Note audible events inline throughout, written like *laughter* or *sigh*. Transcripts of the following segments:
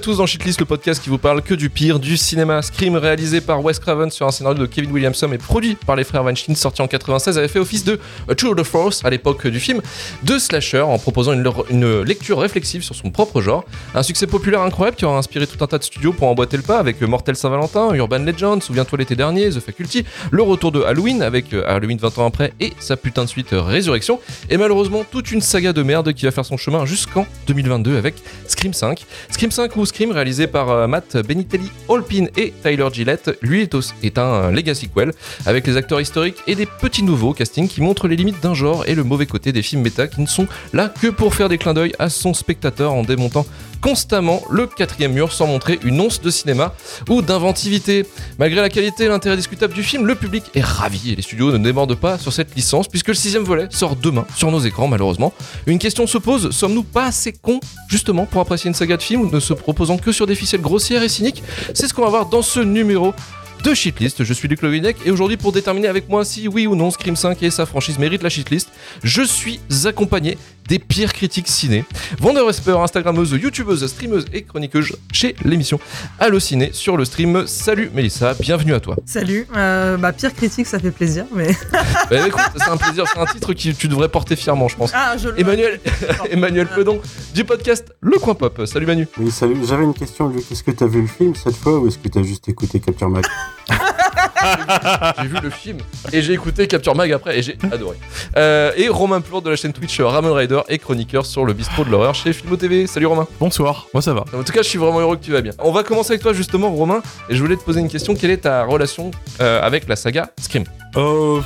Tous dans Shitlist, le podcast qui vous parle que du pire du cinéma. Scream, réalisé par Wes Craven sur un scénario de Kevin Williamson et produit par les frères Weinstein, sorti en 96, avait fait office de Tour de Force à l'époque du film, de slasher en proposant une, une lecture réflexive sur son propre genre. Un succès populaire incroyable qui aura inspiré tout un tas de studios pour emboîter le pas avec Mortel Saint-Valentin, Urban Legend, Souviens-toi l'été dernier, The Faculty, le retour de Halloween avec euh, Halloween 20 ans après et sa putain de suite euh, Résurrection. Et malheureusement, toute une saga de merde qui va faire son chemin jusqu'en 2022 avec Scream 5. Scream 5 ou Scream réalisé par euh, Matt Benitelli, Holpin et Tyler Gillette, lui est, aussi- un legacy sequel avec les acteurs historiques et des petits nouveaux castings qui montrent les limites d'un genre et le mauvais côté des films méta qui ne sont là que pour faire des clins d'œil à son spectateur en démontant constamment le quatrième mur sans montrer une once de cinéma ou d'inventivité. Malgré la qualité et l'intérêt discutable du film, le public est ravi et les studios ne débordent pas sur cette licence puisque le sixième volet sort demain sur nos écrans malheureusement. Une question se pose, sommes-nous pas assez cons justement pour apprécier une saga de films ne se proposant que sur des ficelles grossières et cyniques C'est ce qu'on va voir dans ce numéro de Shitlist. Je suis Luc Lovinec et aujourd'hui pour déterminer avec moi si oui ou non Scream 5 et sa franchise méritent la shitlist, je suis accompagné des pires critiques ciné. Vendeur Esper, Instagrammeuse, YouTubeuse, streameuse et chroniqueuse chez l'émission Allo Ciné sur le stream. Salut Mélissa, bienvenue à toi. Salut, euh, bah pire critique, ça fait plaisir, mais *laughs* Bah, écoute, c'est un plaisir, c'est un titre que tu devrais porter fièrement, je pense. ah je le Emmanuel, *laughs* Emmanuel Pedon du podcast Le Coin Pop. Salut Manu. Oui, salut. J'avais une question, Luc. Est-ce que t'as vu le film cette fois ou est-ce que t'as juste écouté Capture Mag *laughs* *laughs* J'ai vu le film et j'ai écouté Capture Mag après et j'ai adoré. Euh, et Romain Plourde de la chaîne Twitch Ramen Rider et chroniqueur sur le bistrot de l'horreur chez Filmo TV. Salut Romain. Bonsoir, moi ça va. En tout cas, je suis vraiment heureux que tu vas bien. On va commencer avec toi justement, Romain, et je voulais te poser une question. Quelle est ta relation euh, avec la saga Scream? Euh,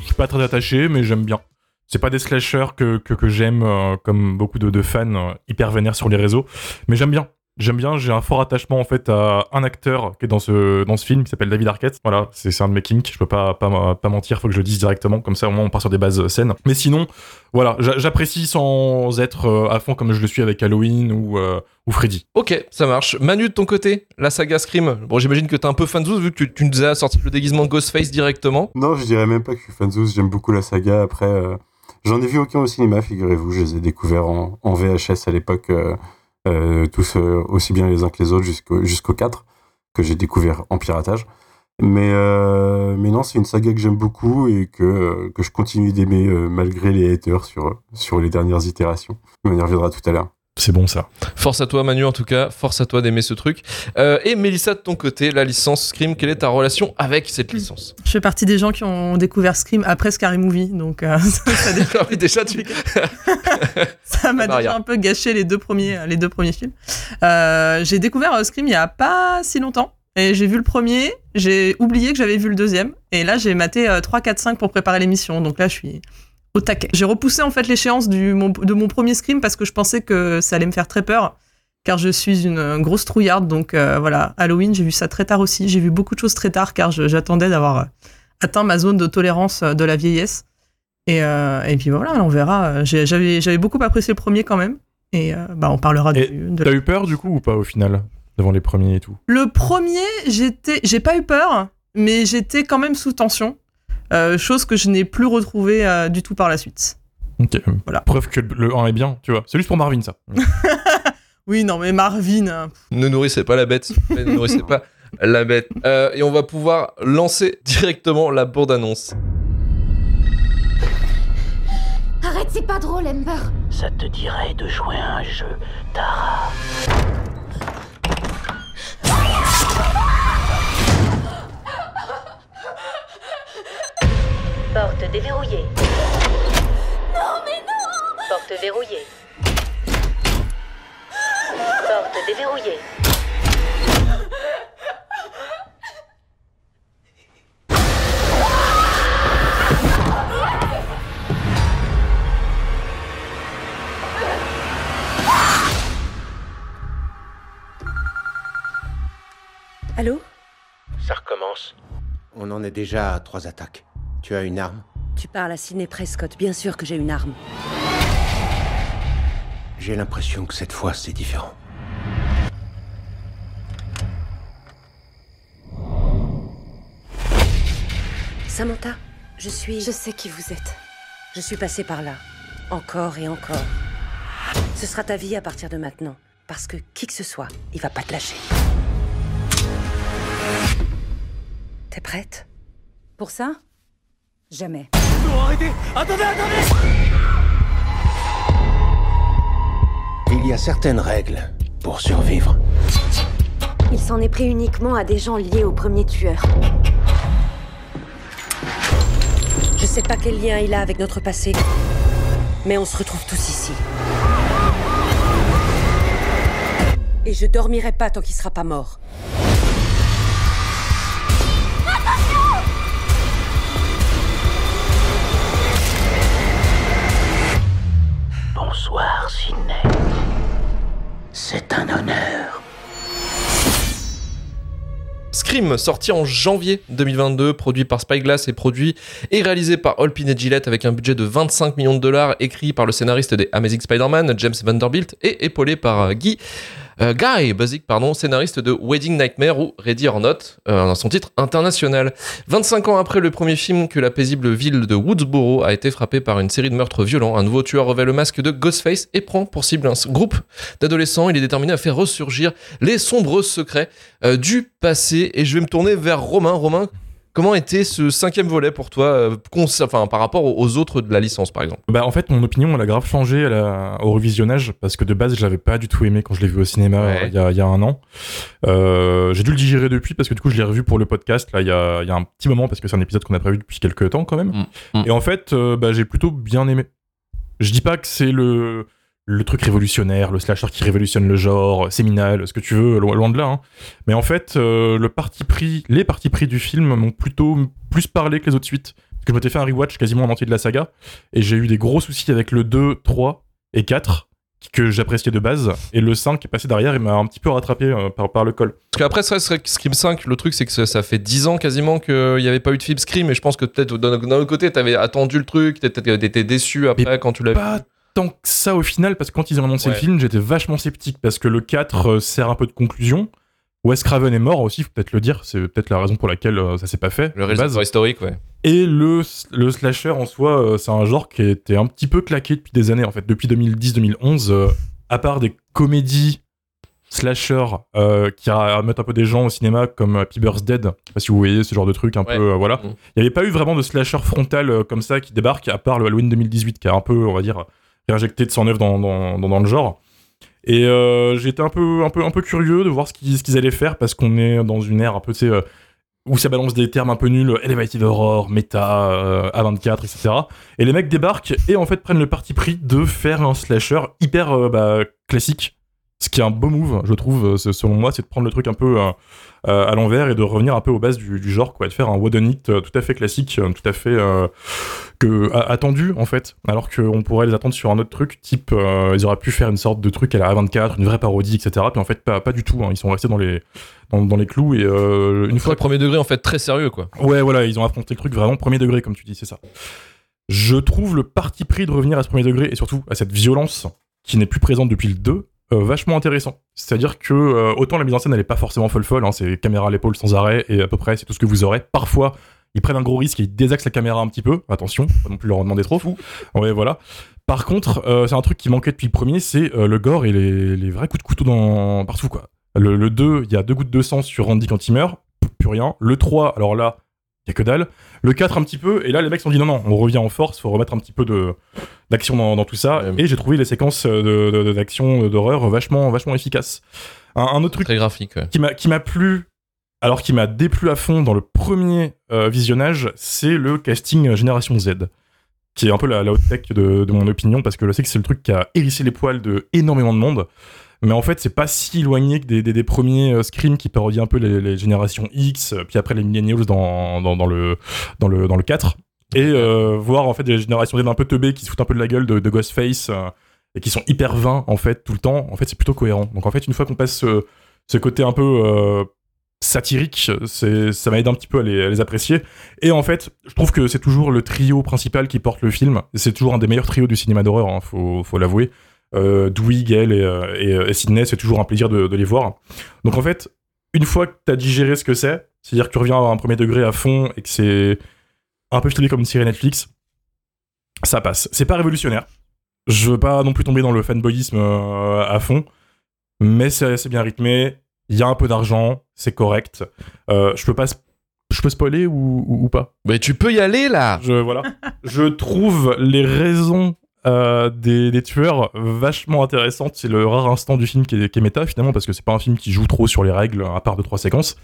je suis pas très attaché, mais j'aime bien. C'est pas des slashers que, que, que j'aime, euh, comme beaucoup de, de fans euh, hyper vénères sur les réseaux, mais j'aime bien. J'aime bien, j'ai un fort attachement en fait à un acteur qui est dans ce, dans ce film qui s'appelle David Arquette. Voilà, c'est un de mes kinks, je peux pas, pas, pas mentir, faut que je le dise directement, comme ça au moins on part sur des bases saines. Mais sinon, voilà, j'a- j'apprécie sans être euh, à fond comme je le suis avec Halloween ou, euh, ou Freddy. Ok, ça marche. Manu, de ton côté, la saga Scream. Bon, j'imagine que t'es un peu fan de Zouz vu que tu, tu nous as sorti le déguisement Ghostface directement. Non, je dirais même pas que je suis fan de Zeus. J'aime beaucoup la saga. Après, euh, j'en ai vu aucun au cinéma, figurez-vous. Je les ai découverts en, en VHS à l'époque, euh, euh, tous euh, aussi bien les uns que les autres, jusqu'au jusqu'au 4, que j'ai découvert en piratage. Mais, euh, mais non, c'est une saga que j'aime beaucoup et que, euh, je continue d'aimer euh, malgré les haters sur, sur les dernières itérations. On y reviendra tout à l'heure. C'est bon ça. Force à toi, Manu, en tout cas. Force à toi d'aimer ce truc. Euh, et Mélissa, de ton côté, la licence Scream, quelle est ta relation avec cette licence? Je fais partie des gens qui ont découvert Scream après Scary Movie, donc euh, *laughs* ça, *laughs* déjà, tu. *laughs* ça m'a déjà un peu gâché les deux premiers, les deux premiers films. Euh, j'ai découvert euh, Scream il y a pas si longtemps. Et j'ai vu le premier, j'ai oublié que j'avais vu le deuxième, et là j'ai maté euh, 3, 4, 5 pour préparer l'émission, donc là je suis au taquet. J'ai repoussé en fait l'échéance mon- de mon premier Scream parce que je pensais que ça allait me faire très peur, car je suis une grosse trouillarde, donc euh, voilà, Halloween j'ai vu ça très tard aussi, j'ai vu beaucoup de choses très tard car j'attendais d'avoir euh, atteint ma zone de tolérance euh, de la vieillesse. Et, euh, et puis voilà, on verra. J'avais beaucoup apprécié le premier quand même, et euh, bah, on parlera Et du, de T'as eu peur du coup ou pas au final Devant les premiers et tout? Le premier, j'étais, j'ai pas eu peur, mais j'étais quand même sous tension, euh, chose que je n'ai plus retrouvée euh, du tout par la suite. Ok. Voilà. Preuve que le le 1 est bien, tu vois. C'est juste pour Marvin ça. *laughs* Oui, non, mais Marvin, hein, Ne nourrissez pas la bête, ne nourrissez pas la bête. Euh, et on va pouvoir lancer directement la bande-annonce. Arrête, c'est pas drôle, Ember. Ça te dirait de jouer à un jeu, Tara Porte déverrouillée. Non, mais non Porte verrouillée. Porte déverrouillée. Allô? Ça recommence. On en est déjà à trois attaques. Tu as une arme Tu parles à Sidney Prescott, bien sûr que j'ai une arme. J'ai l'impression que cette fois c'est différent. Samantha, je suis. Je sais qui vous êtes. Je suis passée par là. Encore et encore. Ce sera ta vie à partir de maintenant. Parce que qui que ce soit, il va pas te lâcher. T'es prête? Pour ça? Jamais. Il y a certaines règles pour survivre. Il s'en est pris uniquement à des gens liés au premier tueur. Je sais pas quel lien il a avec notre passé, mais on se retrouve tous ici. Et je dormirai pas tant qu'il sera pas mort. Bonsoir. C'est un honneur. Scream, sorti en janvier 2022, produit par Spyglass et produit et réalisé par Holpin et Gillette avec un budget de 25 millions de dollars, écrit par le scénariste des Amazing Spider-Man, James Vanderbilt, et épaulé par euh, Guy euh, Guy Basic, pardon, scénariste de Wedding Nightmare ou Ready or Not, euh, dans son titre international. 25 ans après le premier film que la paisible ville de Woodsboro a été frappée par une série de meurtres violents, un nouveau tueur revêt le masque de Ghostface et prend pour cible un groupe d'adolescents. Il est déterminé à faire ressurgir les sombres secrets euh, du passé. Et je vais me tourner vers Romain. Romain, Comment était ce cinquième volet pour toi, euh, enfin, par rapport aux- autres de la licence, par exemple? Bah en fait mon opinion elle a grave changé au revisionnage parce que de base je l'avais pas du tout aimé quand je l'ai vu au cinéma Ouais. euh, il y, a, il y a un an. Euh, j'ai dû le digérer depuis parce que du coup je l'ai revu pour le podcast là il y a, il y a un petit moment parce que c'est un épisode qu'on a prévu depuis quelques temps quand même. Mm, mm. Et en fait euh, bah, j'ai plutôt bien aimé. Je dis pas que c'est le le truc révolutionnaire, le slasher qui révolutionne le genre, séminal, ce que tu veux, lo- loin de là. hein. Mais en fait, euh, le parti pris, les partis pris du film m'ont plutôt plus parlé que les autres suites. Parce que je m'étais fait un rewatch quasiment en entier de la saga, et j'ai eu des gros soucis avec le 2, 3 et 4, que j'appréciais de base, et le 5 qui est passé derrière et m'a un petit peu rattrapé euh, par, par le col. Parce qu'après, Scream 5, le truc, c'est que ça, ça fait 10 ans quasiment qu'il n'y avait pas eu de film Scream, et je pense que peut-être d'un autre côté, t'avais attendu le truc, t'étais t'étais déçu après quand tu l'as vu. Tant que ça au final, parce que quand ils ont annoncé Ouais. le film, j'étais vachement sceptique, parce que le 4 euh, sert un peu de conclusion. Wes Craven est mort aussi, faut peut-être le dire, c'est peut-être la raison pour laquelle euh, ça s'est pas fait. Le réalisateur historique, ouais. Et le, le slasher en soi, euh, c'est un genre qui était un petit peu claqué depuis des années, en fait, depuis 2010-2011, euh, à part des comédies slasher euh, qui remettent un peu des gens au cinéma comme Happy Birthday, je sais pas si vous voyez ce genre de truc un Ouais. peu, euh, voilà. Mm. Il n'y avait pas eu vraiment de slasher frontal euh, comme ça qui débarque, à part le Halloween 2018 qui a un peu, on va dire, réinjecté de son œuvre dans, dans, dans, le genre. Et euh, j'étais un peu, un, peu, un peu curieux de voir ce qu'ils allaient faire parce qu'on est dans une ère un peu, euh, où ça balance des termes un peu nuls, Elevated Horror, Meta, euh, A24, etc. Et les mecs débarquent et en fait prennent le parti pris de faire un slasher hyper bah, classique. Ce qui est un beau move, je trouve, euh, selon moi, c'est de prendre le truc un peu euh, euh, à l'envers et de revenir un peu aux bases du, du genre, quoi, et de faire un Wooden It euh, tout à fait classique, tout à fait euh, que, attendu en fait, alors qu'on pourrait les attendre sur un autre truc, type euh, ils auraient pu faire une sorte de truc à la A24, une vraie parodie, etc. Puis en fait, pas, pas du tout, hein, ils sont restés dans les, dans, dans les clous et une Une fois premier degré, en fait, très sérieux, quoi. Ouais, voilà, ils ont affronté le truc vraiment premier degré, comme tu dis, c'est ça. Je trouve le parti pris de revenir à ce premier degré et surtout à cette violence qui n'est plus présente depuis le 2 euh, vachement intéressant. C'est-à-dire que euh, autant la mise en scène elle est pas forcément folle folle, hein, c'est caméra à l'épaule sans arrêt et à peu près c'est tout ce que vous aurez. Parfois ils prennent un gros risque et ils désaxent la caméra un petit peu. Attention, pas non plus leur en demander trop. Fou. Ouais, voilà. Par contre, euh, c'est un truc qui manquait depuis le premier, c'est euh, le gore et les, les vrais coups de couteau dans partout quoi. Le, le 2, il y a deux gouttes de sang sur Randy quand il meurt, plus rien. Le 3, alors là, il y a que dalle. Le 4 un petit peu, et là les mecs se sont dit non non, on revient en force, faut remettre un petit peu de d'action dans, dans tout ça. Ouais. Et j'ai trouvé les séquences de- de- de- d'action d'horreur vachement vachement efficaces. Un, un autre truc Très graphique, ouais. qui m'a plu alors qui m'a déplu à fond dans le premier euh, visionnage c'est le casting euh, génération Z qui est un peu la, la haute tech de, de mon opinion parce que je sais que c'est le truc qui a hérissé les poils de énormément de monde mais en fait c'est pas si éloigné que des, des, premiers euh, Scream qui parodient un peu les, générations X euh, puis après les millennials dans, dans, dans le dans le dans le 4 et euh, voir en fait des générations un peu teubées qui se foutent un peu de la gueule de, de Ghostface et qui sont hyper vains en fait tout le temps en fait c'est plutôt cohérent donc en fait une fois qu'on passe ce, côté un peu euh, satirique, ça m'aide un petit peu à les, à les apprécier. Et en fait, je trouve que c'est toujours le trio principal qui porte le film. C'est toujours un des meilleurs trios du cinéma d'horreur, hein, faut, faut l'avouer. Euh, Dewey, Gail et, euh, et, euh, et Sidney, c'est toujours un plaisir de, de les voir. Donc en fait, une fois que t'as digéré ce que c'est, c'est-à-dire que tu reviens à un premier degré à fond et que c'est un peu filmé comme une série Netflix, ça passe. C'est pas révolutionnaire. Je veux pas non plus tomber dans le fanboyisme euh, à fond, mais c'est assez bien rythmé. Il y a un peu d'argent, c'est correct. Euh, je peux pas, je peux spoiler ou, ou- ou pas? Mais tu peux y aller là Je voilà. je trouve les raisons euh, des, tueurs vachement intéressantes. C'est le rare instant du film qui est, méta finalement parce que c'est pas un film qui joue trop sur les règles à part deux trois séquences.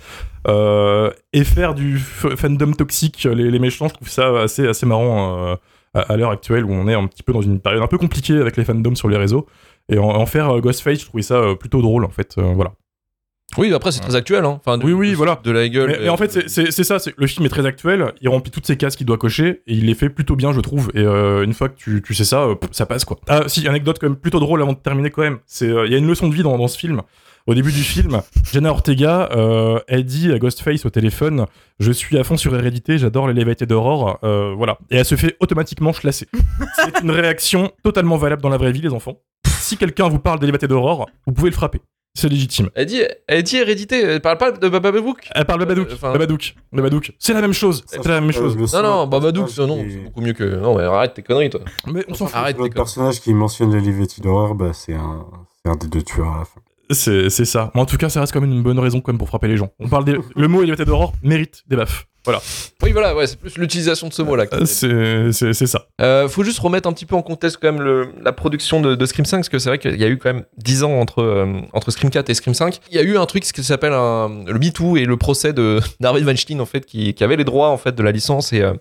Euh, et faire du fandom toxique, les, méchants, je trouve ça assez assez marrant euh, à, l'heure actuelle où on est un petit peu dans une période un peu compliquée avec les fandoms sur les réseaux. Et en, faire Ghostface, je trouvais ça plutôt drôle en fait. voilà. Oui, après, c'est très actuel. Hein. Enfin, de- Oui, oui, de- voilà. De la gueule. Mais, mais en fait, c'est- ça. c'est- Le film est très actuel. Il remplit toutes ces cases qu'il doit cocher et il les fait plutôt bien, je trouve. Et euh, une fois que tu, tu sais ça, euh, ça passe quoi. Ah, si, anecdote quand même plutôt drôle avant de terminer quand même. C'est euh, il y a une leçon de vie dans, dans ce film. Au début du film, *laughs* Jenna Ortega, euh, elle dit à Ghostface au téléphone Je suis à fond sur Hérédité, j'adore l'élévateur d'aurore. Euh, voilà. Et elle se fait automatiquement chlasser. *laughs* C'est une réaction totalement valable dans la vraie vie, les enfants. Si quelqu'un vous parle d'élévateur d'aurore, vous pouvez le frapper. C'est légitime. Elle dit, elle dit hérédité. Elle parle pas de Babadook. Elle parle Babadook. Euh, enfin- Babadook. Babadook. C'est la même chose. C'est la même chose. Le Non, non, Babadook, non, c'est beaucoup mieux que. Non, mais arrête tes conneries, toi. Mais on s'en fout. Arrête conneries. personnage qui mentionne l'Olivetti d'horreur, bah, c'est un, c'est un des deux tueurs à la fin. C'est c'est ça. Mais en tout cas, ça reste quand même une bonne raison quand même pour frapper les gens. On parle des... Le mot élévateur d'aurore mérite des baffes. Voilà. Oui, voilà, ouais, c'est plus l'utilisation de ce mot-là. C'est ça. Euh, faut juste remettre un petit peu en contexte quand même le, la production de, de Scream 5 parce que c'est vrai qu'il y a eu quand même 10 ans entre, euh, entre Scream 4 et Scream 5. Il y a eu un truc ce qui s'appelle le MeToo et le procès de *laughs* d'Harvey Weinstein en fait qui, qui avait les droits en fait de la licence et euh,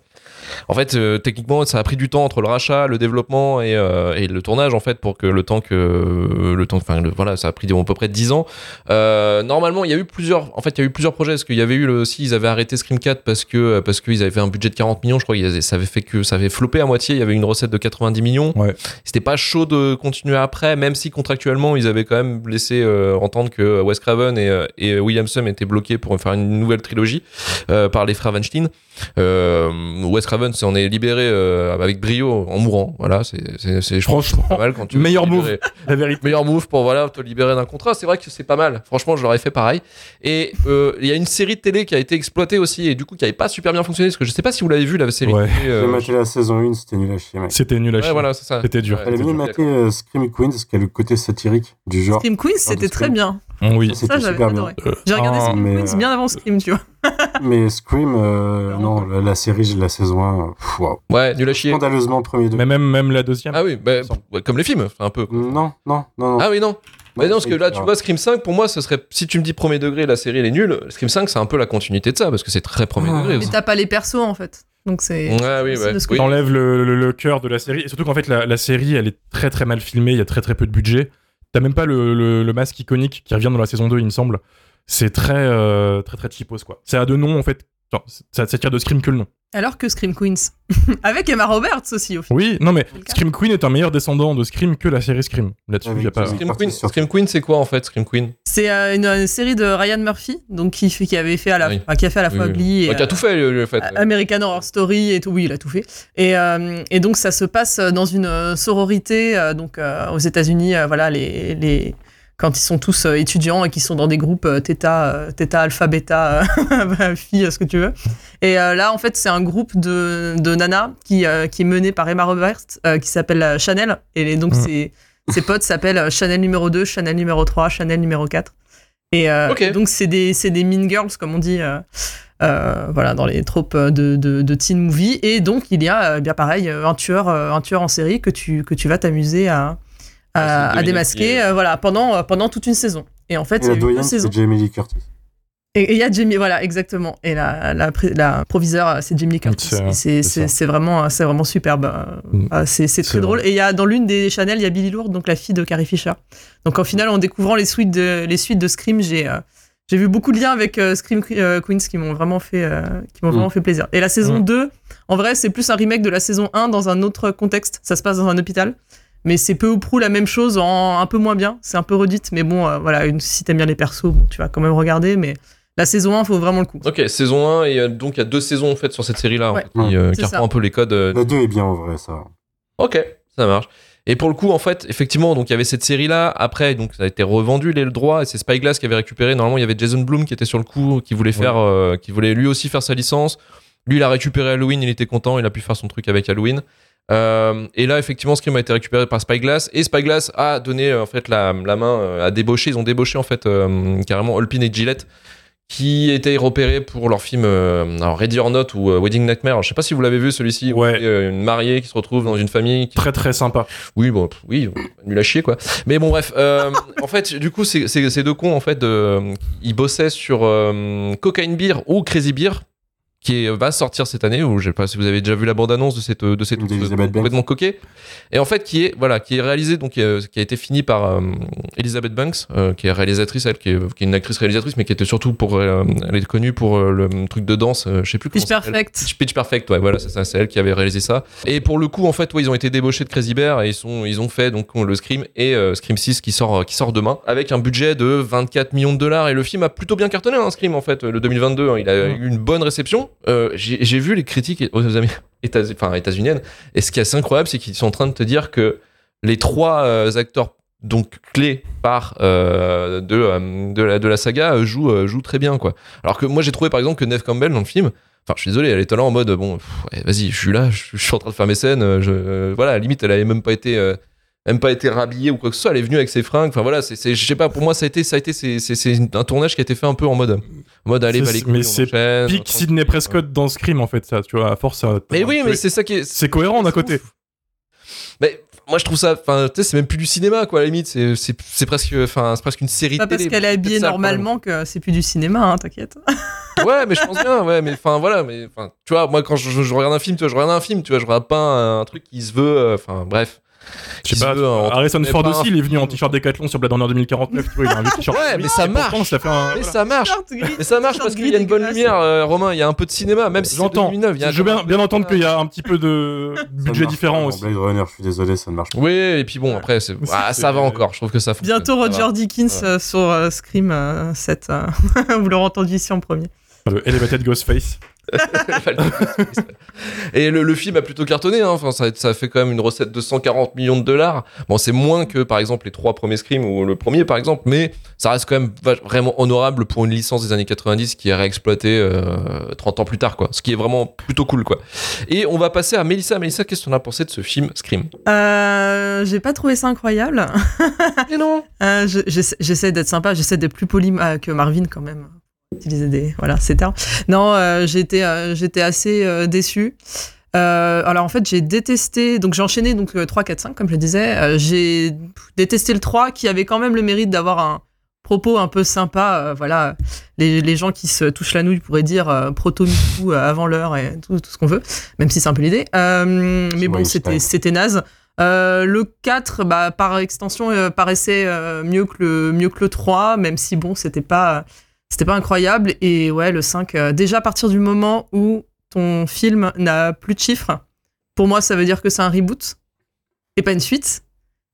en fait euh, techniquement ça a pris du temps entre le rachat, le développement et, euh, et le tournage en fait pour que le temps que le temps enfin voilà ça a pris à peu près 10 ans. Normalement il y a eu plusieurs en fait il y a eu plusieurs projets parce qu'il y avait eu le, aussi ils avaient arrêté Scream 4 parce que parce qu'ils avaient fait un budget de 40 millions je crois avaient- ça avait fait que ça avait floppé à moitié il y avait une recette de 90 millions. Ouais. c'était pas chaud de continuer après même si contractuellement ils avaient quand même laissé euh, entendre que Wes Craven et, euh, et Williamson étaient bloqués pour faire une nouvelle trilogie euh, par les frères Weinstein. Euh, Wes Craven s'en est libéré euh, avec brio en mourant. Voilà c'est que Franchement, pas mal quand tu meilleur move. La vérité. meilleur move pour voilà te libérer d'un contrat. C'est vrai que c'est pas mal. Franchement je l'aurais fait pareil. Et euh, il y a une série de télé qui a été exploitée aussi. Et du coup qui avait pas super bien fonctionné parce que je sais pas si vous l'avez vu la série Ouais. de euh, J'ai maté la saison 1, c'était nul à chier, mec. C'était nul à ouais, chier. voilà C'était dur. Ouais, J'avais c'était bien maté euh, Scream Queens, qui a le côté satirique du genre. Scream Queens, de c'était très bien. Oui. C'était Ça, j'avais super bien. adoré. Euh, J'ai regardé ah, Scream mais, Queens euh, bien avant Scream, tu vois. *laughs* Mais Scream, euh, Non. la, la série, la saison 1, euh, pff, wow. ouais nul à chier scandaleusement premier degré. Mais même, même la deuxième. Ah oui, bah, comme les films, un peu. Non, non, non, non. Ah oui, non. Mais non, parce que là, tu vois, Scream 5, pour moi, ce serait. Si tu me dis premier degré, la série, elle est nulle. Scream 5, c'est un peu la continuité de ça, parce que c'est très premier Ah. degré Mais t'as pas les persos en fait. Donc c'est. Ouais, oui, ce Oui. T'enlèves le, le, le cœur de la série. Et surtout qu'en fait, la, la série, elle est très très mal filmée. Il y a très très peu de budget. T'as même pas le, le, le masque iconique qui revient dans la saison 2, il me semble. C'est très, euh, très très cheapos, quoi. C'est à deux noms, en fait. Genre, ça, ça tire de Scream que le nom. Alors que Scream Queens. *laughs* Avec Emma Roberts aussi, au final. Oui, non mais. Scream Queen est un meilleur descendant de Scream que la série Scream. Là-dessus, Avec y a pas. Scream Queen, Scream Queen, c'est quoi en fait, Scream Queen? C'est euh, une, une série de Ryan Murphy, donc qui, qui avait fait à la, Oui. enfin, qui a fait à la fois Oui. Glee et Ouais, Qui a tout fait, le, le fait. euh, American Horror Story et tout. Oui, il a tout fait. Et, euh, et donc ça se passe dans une euh, sororité, euh, donc euh, aux États-Unis. euh, voilà, les, les quand ils sont tous euh, étudiants et qu'ils sont dans des groupes euh, theta, euh, theta, alpha, euh, *laughs* phi, ce que tu veux. Et là, en fait, c'est un groupe de, de nanas qui, qui est mené par Emma Roberts, qui s'appelle Chanel. Et donc, Mm. ses, ses potes s'appellent Chanel numéro 2, Chanel numéro 3, Chanel numéro 4. Et euh, donc, c'est des, des mean girls, comme on dit. euh, euh, voilà, dans les tropes de, de, de teen movie. Et donc, il y a, bien pareil, un tueur, un tueur en série que tu, que tu vas t'amuser à, à, c'est à démasquer euh, voilà, pendant, euh, pendant toute une saison. Et en fait, Et il y a la eu deux doyenne, saisons. c'est Jamie Lee Curtis. Et il y a Jamie, voilà, exactement. Et la, la, euh, c'est Jamie Lee Curtis. C'est- vraiment, c'est vraiment superbe. euh, Mm. ah, C'est très drôle. vrai. Et il y a dans l'une des Chanel, il y a Billy Lourdes, donc la fille de Carrie Fisher. Donc en final, en découvrant les suites de, les suites de Scream, j'ai euh, j'ai vu beaucoup de liens avec euh, Scream euh, Queens qui m'ont vraiment fait euh, qui m'ont Mm. vraiment fait plaisir. Et la saison Mm. 2, en vrai, c'est plus un remake de la saison 1 dans un autre contexte. Ça se passe dans un hôpital. Mais c'est peu ou prou la même chose en un peu moins bien. C'est un peu redite, mais bon, euh, voilà, une, si t'aimes bien les persos, bon, tu vas quand même regarder. Mais la saison 1, faut vraiment le coup. Ok, saison 1, et euh, donc il y a deux saisons en fait sur cette série-là, en Ouais. fait, qui, euh, qui reprend un peu les codes. La 2 est bien en vrai, ça. Ok, ça marche. Et pour le coup, en fait, effectivement, donc il y avait cette série-là. Après, donc ça a été revendu les droits. Et c'est Spyglass qui avait récupéré. Normalement, il y avait Jason Blum qui était sur le coup, qui voulait faire, euh, qui voulait lui aussi faire sa licence. Lui, il a récupéré Halloween, il était content, il a pu faire son truc avec Halloween. Euh, et là, effectivement, Scream a été récupéré par Spyglass et Spyglass a donné euh, en fait la, la main euh, à débaucher. Ils ont débauché en fait euh, carrément Holpin et Gillette qui étaient repérés pour leur film euh, alors Ready or Not ou euh, Wedding Nightmare. Alors, je sais pas si vous l'avez vu celui-ci. Ouais. euh, une mariée qui se retrouve dans une famille. Qui... Très très sympa. Oui, bon, oui, nul à chier quoi. Mais bon, bref. euh, en fait, du coup, ces deux cons en fait, euh, ils bossaient sur euh, Cocaine Beer ou Crazy Beer qui est- va sortir cette année ou je sais pas si vous avez déjà vu la bande annonce de cette de cette complètement coquet et en fait qui est voilà qui est réalisé donc euh, qui a été fini par euh, Elizabeth Banks euh, qui est réalisatrice elle qui est, qui est une actrice réalisatrice mais qui était surtout pour euh, elle est connue pour euh, le truc de danse euh, je sais plus comment Pitch. Perfect. Pitch, Pitch Perfect, ouais, voilà, c'est ça, c'est elle qui avait réalisé ça. Et pour le coup, en fait, ouais, ils ont été débauchés de Crazy Bear et ils, sont, ils ont fait donc le Scream et euh, Scream 6 qui sort, qui sort demain avec un budget de 24 millions de dollars. Et le film a plutôt bien cartonné, hein, Scream, en fait, le 2022. hein, il a eu une bonne réception. Euh, J'ai vu les critiques aux amis états, enfin, états-uniennes. Et ce qui est assez incroyable, c'est qu'ils sont en train de te dire que les trois euh, acteurs donc clés par euh, de, de, la, de la saga euh, jouent, euh, jouent très bien quoi. Alors que moi j'ai trouvé par exemple que Neve Campbell dans le film Enfin, je suis désolé, elle était là en mode bon, vas-y, je suis là, je, suis en train de faire mes scènes. voilà, à limite, elle avait même pas été, même pas été rhabillée ou quoi que ce soit. Elle est venue avec ses fringues. Enfin voilà, c'est, c'est- je sais pas. Pour moi, ça a été, ça a été, c'est, c'est, c'est un tournage qui a été fait un peu en mode, en mode allez, bah, les couilles, mais c'est Pique. Sidney Prescott dans Scream en fait, ça, tu vois, à force. ça- Mais oui, mais c'est ça qui est. c'est cohérent d'un côté. Mais moi, je trouve ça. Enfin, tu sais, c'est même plus du cinéma, quoi. À la limite, c'est, c'est, c'est presque, enfin, c'est presque une série Pas télé. parce qu'elle est habillée ça, normalement que c'est plus du cinéma, hein, t'inquiète. *laughs* Ouais, mais je pense bien, ouais, mais enfin voilà, mais enfin, tu vois, moi quand je, je- je regarde un film, tu vois, je regarde un film, tu vois, je regarde pas un, un truc qui se veut, euh, enfin bref. Je sais pas, en- Harrison Ford pas aussi, un il est venu en t-shirt Decathlon sur Blade Runner 2049, tu vois, il a un vieux t-shirt. Ouais, mais ça Et pourtant, marche. ça fait un. Mais voilà. ça marche. Mais ça marche parce qu'il y a une bonne lumière, euh, Romain. Il y a un peu de cinéma, même si c'est J'entends. 2009. il y a Je veux bien, bien entendre qu'il y a un petit peu de budget marche différent aussi. Blade Runner, je suis désolé, ça ne marche pas. Oui, et puis bon, après, Ah, ça va encore. Je trouve que ça fonctionne. Bientôt Roger. Dickens euh, sur euh, Scream euh, 7. euh, *laughs* Vous l'aurez entendu ici en premier. Le Elevated Ghostface. *laughs* Et le, le film a plutôt cartonné, hein. enfin, ça, ça fait quand même une recette de 140 millions de dollars. Bon, c'est moins que par exemple les trois premiers Scream ou le premier par exemple, mais ça reste quand même vraiment honorable pour une licence des années 90 qui est réexploitée euh, 30 ans plus tard, quoi. Ce qui est vraiment plutôt cool, quoi. Et on va passer à Mélissa. Mélissa, qu'est-ce en as pensé de ce film Scream? Euh, j'ai pas trouvé ça incroyable. Mais non *laughs* Euh, je- j'essa- j'essaie d'être sympa, j'essaie d'être plus poli euh, que Marvin quand même. Utiliser des voilà ces termes. Non, euh, j'étais euh, j'étais assez euh, déçu. Euh, alors en fait j'ai détesté donc j'ai enchaîné donc euh, 3 4 5 comme je le disais. J'ai détesté le 3 qui avait quand même le mérite d'avoir un propos un peu sympa. Voilà les, les gens qui se touchent la nouille pourraient dire proto MeToo, euh, avant l'heure et tout, tout ce qu'on veut même si c'est un peu l'idée. Mais bon c'était c'était naze. Euh, le 4, bah, par extension, euh, paraissait euh, mieux, que le, mieux que le 3, même si bon, c'était pas, c'était pas incroyable. Et ouais, le 5, euh, déjà à partir du moment où ton film n'a plus de chiffres, pour moi, ça veut dire que c'est un reboot et pas une suite.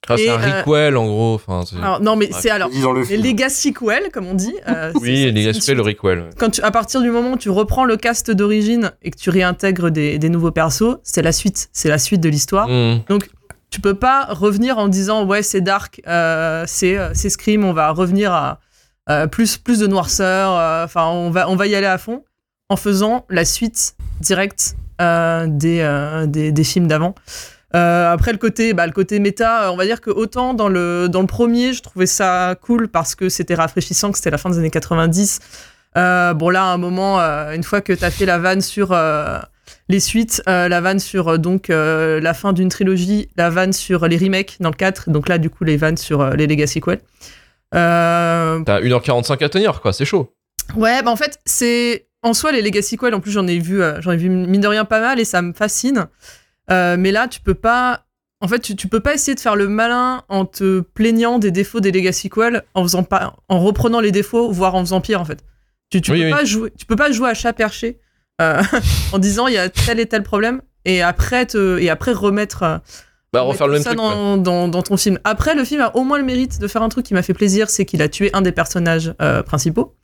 Ah, C'est un euh, requel en gros. Enfin, c'est- Alors, non, mais Ouais, c'est alors. Le legacy sequel, comme on dit. euh, oui, sequel, le requel. Quand tu, à partir du moment où tu reprends le cast d'origine et que tu réintègres des, des nouveaux persos, c'est la suite. C'est la suite de l'histoire. Hmm. tu peux pas revenir en disant ouais c'est dark euh, c'est euh, c'est scream on va revenir à euh, plus plus de noirceur euh, enfin on va on va y aller à fond en faisant la suite directe euh, des, des films d'avant après le côté bah, le côté méta on va dire que autant dans le dans le premier je trouvais ça cool parce que c'était rafraîchissant que c'était la fin des années 90 euh, bon là à un moment une fois que t'as fait la vanne sur les suites, la vanne sur donc la fin d'une trilogie, la vanne sur les remakes dans le 4, donc là du coup les vannes sur les Legacy Sequels. Euh, T'as 1h45 à tenir, quoi. C'est chaud. ouais, bah en fait c'est en soi les Legacy Sequels, en plus j'en ai vu, euh, j'en ai vu mine de rien pas mal et ça me fascine. Euh, mais là tu peux pas, en fait tu, tu peux pas essayer de faire le malin en te plaignant des défauts des Legacy Sequels en faisant pas, en reprenant les défauts, voire en faisant pire en fait. Tu, tu Oui, peux oui. pas jouer, tu peux pas jouer à chat perché euh, *laughs* en disant il y a tel et tel problème et après te, et après remettre Bah, remettre refaire le tout même ça truc. dans, dans, dans ton film. Après, le film a au moins le mérite de faire un truc qui m'a fait plaisir, c'est qu'il a tué un des personnages euh, principaux.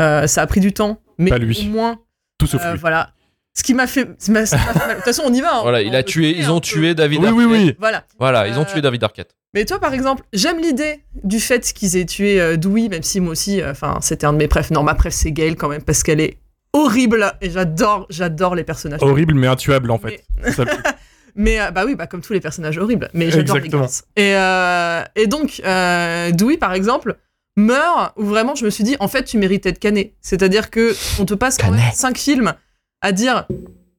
Euh, ça a pris du temps, mais Pas lui. au moins, Tout sauf euh, lui. voilà. Ce qui m'a fait. De toute façon, on y va. hein. Voilà, On il a tué, ils ont peu. tué David Oui, oui, Arquette. oui. Voilà. Voilà, ils ont tué David Arquette. Mais toi, par exemple, j'aime l'idée du fait qu'ils aient tué euh, Dewey, même si moi aussi, euh, enfin, c'était un de mes préfs. Non, ma préf, c'est Gail quand même, parce qu'elle est horrible. Et j'adore, j'adore les personnages. Horrible mais intuable en fait. Ça- Mais euh, bah oui, bah comme tous les personnages horribles. Mais j'adore gosses. Et, euh, et donc, euh, Dewey, par exemple, meurt où vraiment je me suis dit, en fait, tu méritais de canner. C'est-à-dire que on te passe quand même cinq films à dire.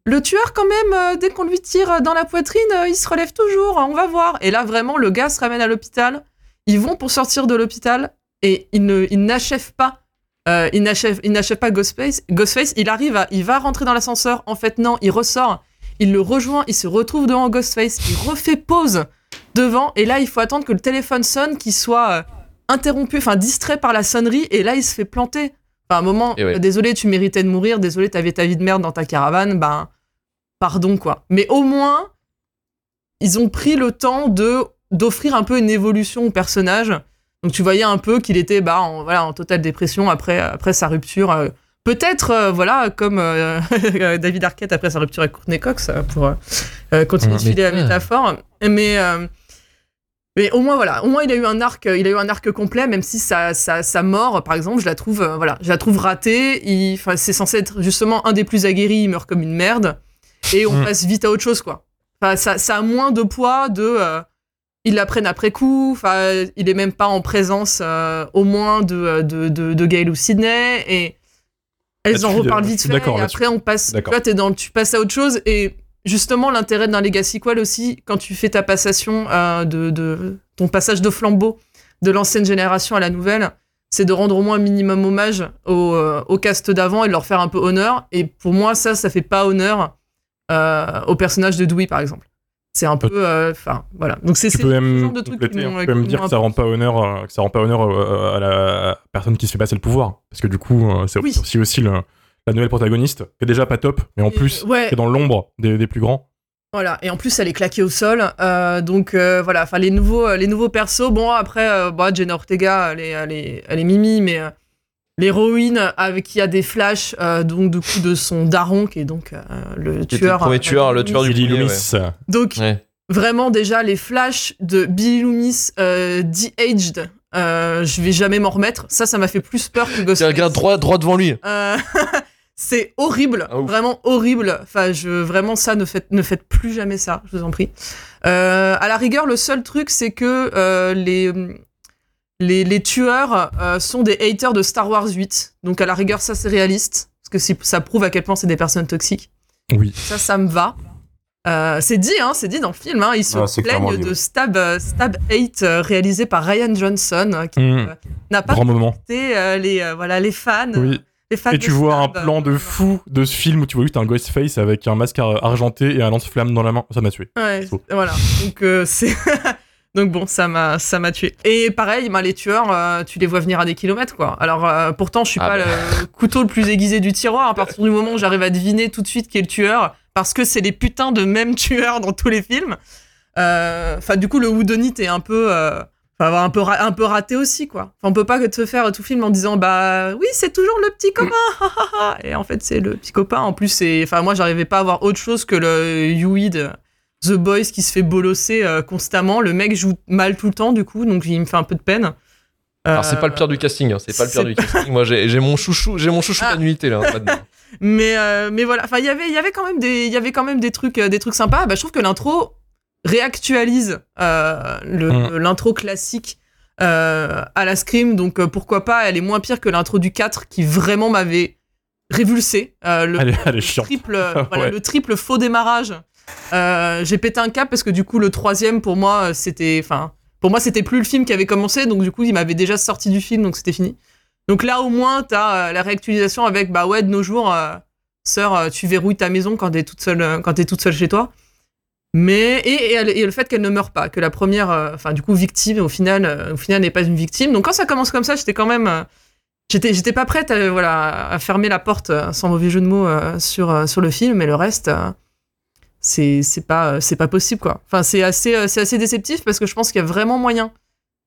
Le tueur, quand même, euh, dès qu'on lui tire dans la poitrine, euh, il se relève toujours, on va voir. Et là, vraiment, le gars se ramène à l'hôpital. Ils vont pour sortir de l'hôpital et ils ne- ils n'achèvent pas. euh, ils n'achèvent ils n'achèvent pas Ghostface. Ghostface, il arrive à. Il va rentrer dans l'ascenseur. En fait, non, il ressort. Il le rejoint, il se retrouve devant Ghostface, il refait pause devant, et là il faut attendre que le téléphone sonne, qu'il soit euh, interrompu, enfin distrait par la sonnerie, et là il se fait planter. Enfin, à un moment, ouais. euh, désolé, tu méritais de mourir, désolé, t'avais ta vie de merde dans ta caravane, ben, pardon quoi. Mais au moins, ils ont pris le temps de d'offrir un peu une évolution au personnage. Donc tu voyais un peu qu'il était bah, en, voilà, en totale dépression après, après sa rupture. euh, Peut-être, euh, voilà, comme *laughs* euh, David Arquette après sa rupture avec Courtney Cox, euh, pour euh, euh, continuer de Mais- filer la métaphore. Mais, euh, mais au moins, voilà, au moins il a eu un arc, il a eu un arc complet, même si sa, sa, sa mort, par exemple, je la trouve, euh, voilà, je la trouve ratée. C'est censé être justement un des plus aguerris, il meurt comme une merde. Et on Mm. passe vite à autre chose, quoi. Enfin, ça, ça a moins de poids de. euh, ils l'apprennent après coup. Enfin, il est même pas en présence euh, au moins de, euh, de, de, de Gail ou Sydney. Et elles en reparlent vite fait. Et après, on passe. Tu dans, tu passes à autre chose. Et justement, l'intérêt d'un Legacy Qual aussi, quand tu fais ta passation euh, de, de ton passage de flambeau de l'ancienne génération à la nouvelle, c'est de rendre au moins un minimum hommage au, euh, au cast d'avant et de leur faire un peu honneur. Et pour moi, ça, ça fait pas honneur euh, au personnage de Dewey, par exemple. C'est un peu, euh, enfin, voilà. Donc c'est ce même genre de hein. tu peux même dire que ça rend pas honneur, euh, que ça rend pas honneur euh, à la personne qui se fait passer le pouvoir, parce que du coup, euh, c'est Oui. aussi aussi le- la nouvelle protagoniste, qui est déjà pas top, mais en Et- plus, ouais. qui est dans l'ombre des, des plus grands. Voilà, et en plus elle est claquée au sol. euh, donc euh, voilà, enfin les nouveaux, euh, les nouveaux persos. Bon après, euh, bah, Jenna Ortega, elle est, elle est, elle est mimi, mais euh, l'héroïne avec qui a des flashs, euh, donc du coup de son daron qui est donc euh, le Qui était tueur. le premier euh, tueur, le tueur du Billy Loomis. Donc Ouais. vraiment déjà les flashs de Billy Loomis euh, de-aged, euh, je vais jamais m'en remettre. Ça, ça m'a fait plus peur que Ghostface. regarde droit, droit devant lui. Euh, *laughs* c'est horrible, Ah, vraiment horrible. Enfin, je vraiment ça ne faites ne faites plus jamais ça, je vous en prie. Euh, à la rigueur, le seul truc c'est que euh, les les, les tueurs euh, sont des haters de Star Wars 8. Donc à la rigueur, ça c'est réaliste parce que ça prouve à quel point c'est des personnes toxiques. Oui. Ça, ça me va. Euh, c'est dit, hein, c'est dit dans le film. Hein, ils se Ah, plaignent de. Stab, euh, Stab 8 euh, réalisé par Ryan Johnson, qui Mmh. euh, n'a pas Grand moment. été euh, les, euh, voilà, les fans. Oui. Les fans Et tu vois un plan de fou de ce film où tu vois juste un Ghostface avec un masque ar- argenté et un lance-flamme dans la main. Ça m'a tué. Ouais, voilà. Donc euh, c'est *laughs* donc bon, ça m'a ça m'a tué. Et pareil, ben, les tueurs, euh, tu les vois venir à des kilomètres quoi. Alors euh, pourtant, je suis Ah pas bah. le couteau le plus aiguisé du tiroir à *laughs* partir du moment où j'arrive à deviner tout de suite qui est le tueur parce que c'est les putains de mêmes *laughs* tueurs dans tous les films. Euh, Enfin, du coup, le Whodunit est un peu un peu, un peu raté aussi, quoi. Enfin, on peut pas que te faire tout film en disant, bah oui, c'est toujours le petit copain, *laughs* ha. et en fait, c'est le petit copain. En plus, c'est, enfin, moi, j'arrivais pas à voir autre chose que le Yui de The Boys qui se fait bolosser euh, constamment. Le mec joue mal tout le temps, du coup, donc il me fait un peu de peine. Alors, c'est pas le pire du casting, hein, c'est pas le pire du casting. Moi, j'ai mon chouchou, j'ai mon chouchou Ah. d'annuité là. là-dedans. *laughs* Mais, euh, mais voilà, enfin, il y avait- il y avait quand même des, il y avait quand même des trucs, euh, des trucs sympas. Bah, je trouve que l'intro réactualise euh, Mm. l'intro classique euh, à la Scream, donc euh, pourquoi pas, elle est moins pire que l'intro du 4 qui vraiment m'avait révulsé. Euh, le, Elle est, elle est chiante. triple, *laughs* voilà, Ouais. le triple faux démarrage. Euh, J'ai pété un cap parce que du coup, le troisième, pour moi, euh, c'était. Enfin, pour moi, c'était plus le film qui avait commencé, donc du coup, il m'avait déjà sorti du film, donc c'était fini. Donc là, au moins, t'as euh, la réactualisation avec, bah ouais, de nos jours, sœur, tu verrouilles ta maison quand t'es toute seule, quand t'es toute seule chez toi. Mais et, et et le fait qu'elle ne meure pas, que la première, enfin du coup victime, au final, au final n'est pas une victime. Donc quand ça commence comme ça, j'étais quand même, j'étais, j'étais pas prête, à, voilà, à fermer la porte sans mauvais jeu de mots sur sur le film, mais le reste, c'est pas euh, c'est pas possible quoi. Enfin c'est assez euh, c'est assez déceptif parce que je pense qu'il y a vraiment moyen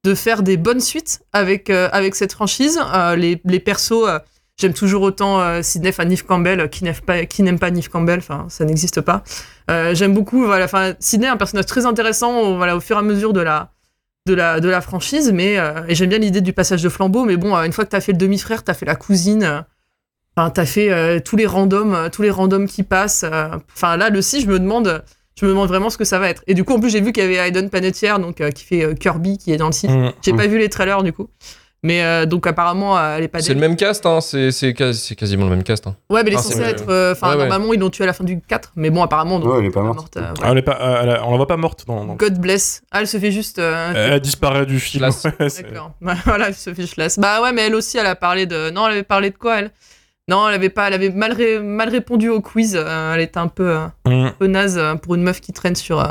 de faire des bonnes suites avec euh, avec cette franchise. Les les persos, j'aime toujours autant Sidney, enfin Neve Campbell, qui n'aime pas qui n'aime pas Campbell, enfin ça n'existe pas. J'aime beaucoup voilà, Sidney un personnage très intéressant au, fur et à mesure de la de la, de la franchise, mais et j'aime bien l'idée du passage de flambeau, mais bon, une fois que t'as fait le demi-frère, t'as fait la cousine. Euh, Enfin, t'as fait euh, tous les randoms, euh, tous les randoms qui passent. euh, Enfin, là, le 6, je me demande, je me demande vraiment ce que ça va être. Et du coup, en plus, j'ai vu qu'il y avait Hayden Panettiere, donc euh, qui fait euh, Kirby, qui est dans le 6. Mm, J'ai mm. pas vu les trailers du coup. Mais euh, donc apparemment, euh, elle est pas C'est le même cast, hein, c'est c'est quasi- c'est quasiment le même cast. hein. Ouais, mais elle est Ah, censée être. euh, Enfin, Ouais, ouais. normalement, ils l'ont tuée à la fin du 4. Mais bon, apparemment, donc, Ouais, elle est pas morte. euh, ouais. Ah, elle est pas, euh, elle a- on la voit pas morte dans. dans- God bless. Ah, elle se fait juste. euh, Elle disparaît du film. Ouais, D'accord. Ouais, *laughs* voilà, elle se fait chlasse. Bah ouais, mais elle aussi, elle a parlé de. Non, elle avait parlé de quoi, elle? Non, elle avait pas. Elle avait mal, ré- mal répondu au quiz. euh, elle était un peu, euh, Mm. un peu naze euh, pour une meuf qui traîne sur.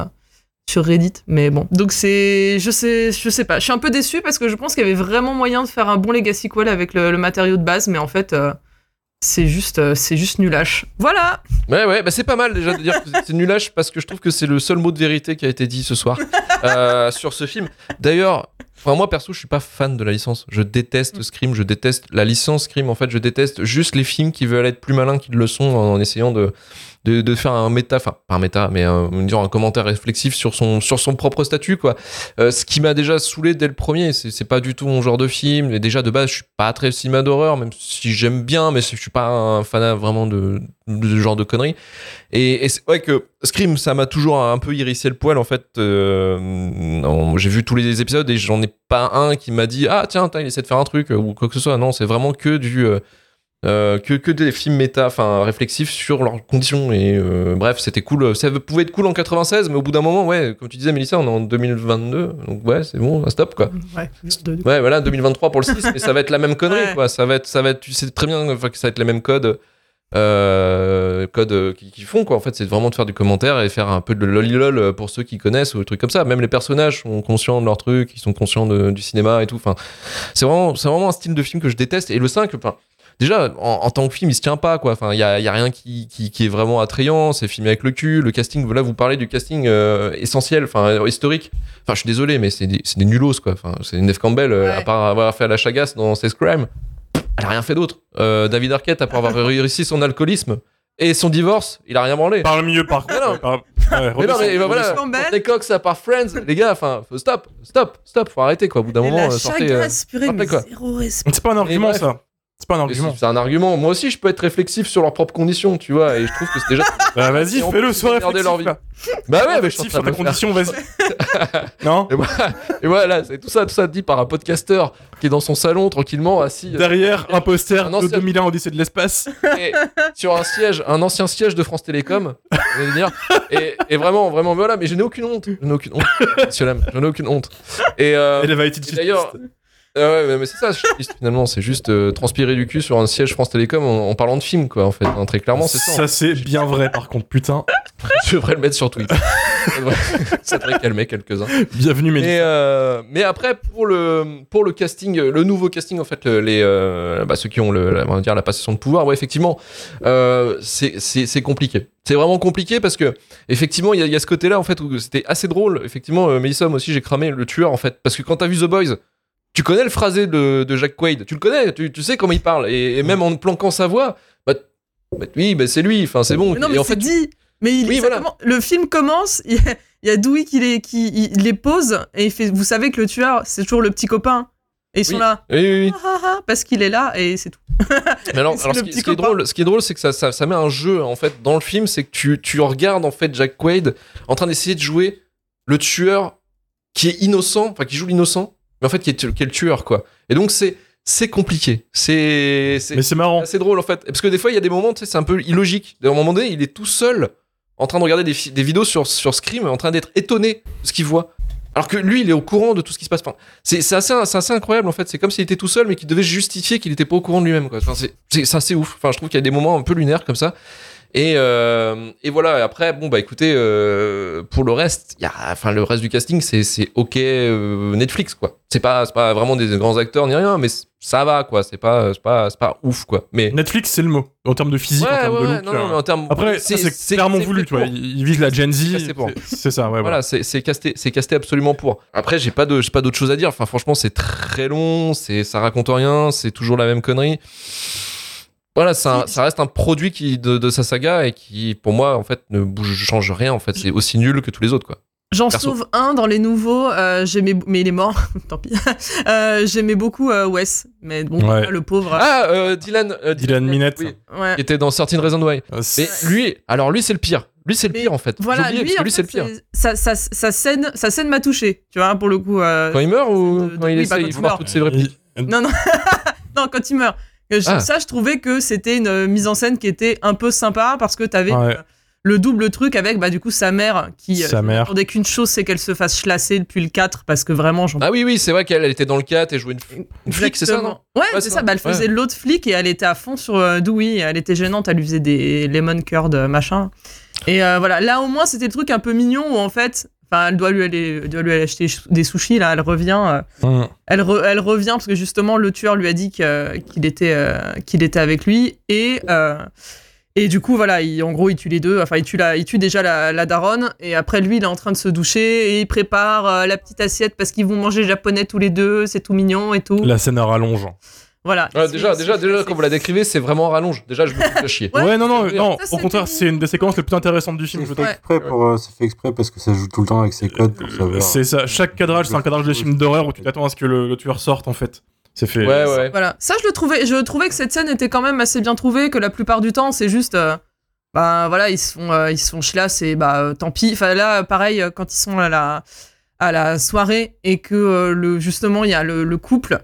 sur Reddit, mais bon. Donc c'est, je sais, je sais pas. Je suis un peu déçu parce que je pense qu'il y avait vraiment moyen de faire un bon Legacy Quell avec le, le matériau de base, mais en fait, c'est juste, c'est juste nulache. Voilà. Ouais, ouais, bah c'est pas mal déjà de dire que c'est nulache parce que je trouve que c'est le seul mot de vérité qui a été dit ce soir sur ce film. D'ailleurs, enfin, moi perso, je suis pas fan de la licence. Je déteste Scream, je déteste la licence Scream. En fait, je déteste juste les films qui veulent être plus malins qu'ils le sont en essayant de, de, faire un méta, enfin, pas un méta, mais un, dire un commentaire réflexif sur son, sur son propre statut, quoi. Euh, ce qui m'a déjà saoulé dès le premier, c'est pas du tout mon genre de film. Et déjà, de base, je suis pas très cinéma d'horreur, même si j'aime bien, mais je suis pas un fanat vraiment de, de ce genre de conneries. Et, et c'est que Scream, ça m'a toujours un peu hérissé le poil, en fait. Euh, J'ai vu tous les épisodes et j'en ai pas un qui m'a dit Ah, tiens, tiens, il essaie de faire un truc ou quoi que ce soit. Non, c'est vraiment que du. euh, euh, que, que des films méta, enfin réflexifs sur leurs conditions. Et euh, bref, c'était cool. Ça pouvait être cool en 96, mais au bout d'un moment, ouais, comme tu disais, Mélissa, on est en 2022. Donc ouais, c'est bon, stop quoi. Ouais. Ouais, voilà, 2023 pour le 6, mais ça va être la même connerie, Ouais. quoi. Ça va être, ça va être, tu sais très bien que ça va être les mêmes codes, euh, codes euh, qui, qui font, quoi. En fait, c'est vraiment de faire du commentaire et faire un peu de lolilol pour ceux qui connaissent ou des trucs comme ça. Même les personnages sont conscients de leur truc, ils sont conscients de- du cinéma et tout. Enfin, c'est vraiment, c'est vraiment un style de film que je déteste. Et le 5, enfin, déjà, en, en tant que film, il se tient pas, quoi. Enfin, il y a, il y a rien qui, qui, qui est vraiment attrayant. C'est filmé avec le cul. Le casting, là, vous parlez du casting euh, essentiel, enfin, historique. Enfin, je suis désolé, mais c'est des, c'est des nulos, quoi. Enfin, c'est Neve Campbell, euh, Ouais. à part avoir fait la chagasse dans Sex Crime, elle a rien fait d'autre. Euh, David Arquette, à part avoir *laughs* réussi son alcoolisme et son divorce, il a rien branlé. Par le milieu, par Mais non. contre. par- ouais, Mais non, mais bah, voilà. Courtney Cox à part Friends, les gars, enfin, stop, stop, stop, faut arrêter, quoi. Au bout d'un Et moment, la sortez. euh, sortez, quoi. zéro respect. C'est pas un argument, ça. C'est pas un et argument. C'est un argument. Moi aussi, je peux être réflexif sur leurs propres conditions, tu vois, et je trouve que c'est déjà. *laughs* Bah, vas-y, Et fais-le, sois réflexif. leur là. bah ouais, mais je suis sur de ta le faire. condition, vas-y. *laughs* non Et voilà, et voilà, c'est tout ça, tout ça dit par un podcasteur qui est dans son salon tranquillement assis euh, Derrière, un poster Un de ancien- 2001 Odyssée de l'espace. *laughs* et sur un siège, un ancien siège de France Télécom, dire. Et, et vraiment, vraiment, voilà, mais je n'ai aucune honte. Je n'ai aucune honte, monsieur Lem, je n'ai aucune honte. Et, euh, être et d'ailleurs, euh, ouais, mais- c'est ça, finalement, c'est juste euh, transpirer du cul sur un siège France Télécom en, en parlant de film, quoi, en fait. hein, très clairement, c'est ça. Ça, c'est bien vrai, par contre, putain. *laughs* Je devrais le mettre sur Twitter. *laughs* ça, devrait, calmer quelques-uns. Bienvenue, Mais, Mélissa. euh, mais après, pour le, pour le casting, euh, le nouveau casting, en fait, le- les, euh, bah, ceux qui ont le, la- on va dire, la passation de pouvoir, ouais, effectivement, euh, c'est compliqué. C'est vraiment compliqué parce que, effectivement, il y, a- il y a ce côté-là, en fait, où c'était assez drôle. Effectivement, euh, Melissa, moi aussi, j'ai cramé le tueur, en fait. Parce que quand t'as vu The Boys, tu connais le phrasé de, de Jack Quaid, tu le connais, tu, tu sais comment il parle. Et, et même en planquant sa voix, bah, bah, oui, bah, c'est lui, enfin, c'est bon. Mais non, et mais en fait, dit. Mais il, Oui, voilà. le film commence, il y a, il y a Dewey qui les, qui il les pose et il fait. Vous savez que le tueur, c'est toujours le petit copain. Et ils sont Oui. là. oui, oui, oui. Ah, ah, ah, parce qu'il est là et c'est tout. Mais alors, *laughs* alors, ce, qui, petit ce qui est drôle, ce qui est drôle, c'est que ça, ça, ça met un jeu en fait dans le film, c'est que tu, tu regardes en fait Jack Quaid en train d'essayer de jouer le tueur qui est innocent, enfin qui joue l'innocent, mais en fait qui est, qui est le tueur quoi. Et donc c'est c'est compliqué, c'est c'est Mais c'est marrant. assez drôle en fait, parce que des fois il y a des moments, tu sais, c'est un peu illogique. À un moment donné, il est tout seul en train de regarder des, vidéos sur sur Scream, en train d'être étonné de ce qu'il voit. Alors que lui, il est au courant de tout ce qui se passe. Enfin, c'est c'est assez, c'est assez incroyable en fait. C'est comme s'il était tout seul, mais qu'il devait justifier qu'il n'était pas au courant de lui-même. quoi. Enfin, c'est- c'est c'est assez ouf. Enfin, je trouve qu'il y a des moments un peu lunaires comme ça. Et, euh, et voilà. Et après, bon bah écoutez, euh, pour le reste, y a, enfin le reste du casting, c'est c'est ok euh, Netflix quoi. C'est pas c'est pas vraiment des grands acteurs ni rien, mais ça va quoi. C'est pas c'est pas c'est pas ouf quoi. Mais Netflix, c'est le mot. En termes de physique, en ouais, termes ouais, de look. non, non, mais en termes Après, c'est clairement voulu, tu vois. Ils visent la Gen Z. C'est ça, ouais, Voilà, c'est c'est casté, c'est casté absolument pour. Après, j'ai pas de, j'ai pas d'autre chose à dire. Enfin, franchement, c'est très long, c'est, ça raconte rien, c'est toujours la même connerie. Voilà, ça, ça reste un produit qui de, de sa saga et qui, pour moi, en fait, ne bouge, change rien. En fait, c'est aussi nul que tous les autres, quoi. J'en sauve un dans les nouveaux, euh, j'aimais, mais il est mort, *laughs* tant pis. Euh, j'aimais beaucoup euh, Wes, mais bon, Ouais. le pauvre. Ah, euh, Dylan. euh, Dylan Minette. oui, ouais. qui était dans Certain Reason Why. Euh, Mais lui, alors lui, c'est le pire. Lui, c'est le pire en fait. Voilà, oublié, lui, parce que en lui, c'est le pire. sa, sa, sa scène, sa scène m'a touché, tu vois, pour le coup. euh, Quand il meurt ou de- de- quand il oui, essaie bah, quand il il meurt. toutes ses répliques Non, non, *laughs* non, quand il meurt. Je- Ah. Ça, je trouvais que c'était une euh, mise en scène qui était un peu sympa parce que t'avais Ouais. euh, le double truc avec, bah, du coup, sa mère qui euh, Sa mère. n'attendait qu'une chose, c'est qu'elle se fasse chlasser depuis le 4 parce que vraiment, j'en Ah oui, oui, c'est vrai qu'elle elle était dans le 4 et jouait une, une flic, c'est ça, non? Ouais, Ouais, c'est ça. ça. Bah, elle faisait l'autre flic et elle était à fond sur euh, Dewey. Elle était gênante. Elle lui faisait des lemon curd machin. Et euh, voilà. Là, au moins, c'était le truc un peu mignon où en fait, enfin, elle doit lui aller, doit lui aller acheter des sushis. Là, elle revient. euh, elle, re- elle revient parce que justement, le tueur lui a dit que- qu'il était, euh, qu'il était avec lui et. euh, et du coup, voilà, il, en gros, il tue les deux. Enfin, il tue, la, il tue déjà la, la daronne. Et après, lui, il est en train de se doucher. Et il prépare la petite assiette parce qu'ils vont manger japonais tous les deux. C'est tout mignon et tout. La scène à rallonge. Voilà. Ouais, Il déjà, déjà, déjà, quand vous la décrivez, c'est vraiment rallonge. Déjà, je me fais chier. Ouais, Ouais, non, non, non. Au contraire, c'est une des séquences les plus intéressantes du film, je C'est trouve. fait exprès pour, euh, c'est fait exprès parce que ça joue tout le temps avec ses codes pour savoir. C'est ça. Chaque cadrage, c'est un cadrage de film d'horreur où tu t'attends à ce que le, le tueur sorte, en fait. C'est fait. Ouais, ouais. Voilà. Ça, je le trouvais, je trouvais que cette scène était quand même assez bien trouvée, que la plupart du temps, c'est juste, euh, bah voilà, ils se font, euh, ils se font et bah euh, tant pis. Enfin là, pareil, euh, quand ils sont à la, à la soirée et que euh, le, justement, il y a le, le couple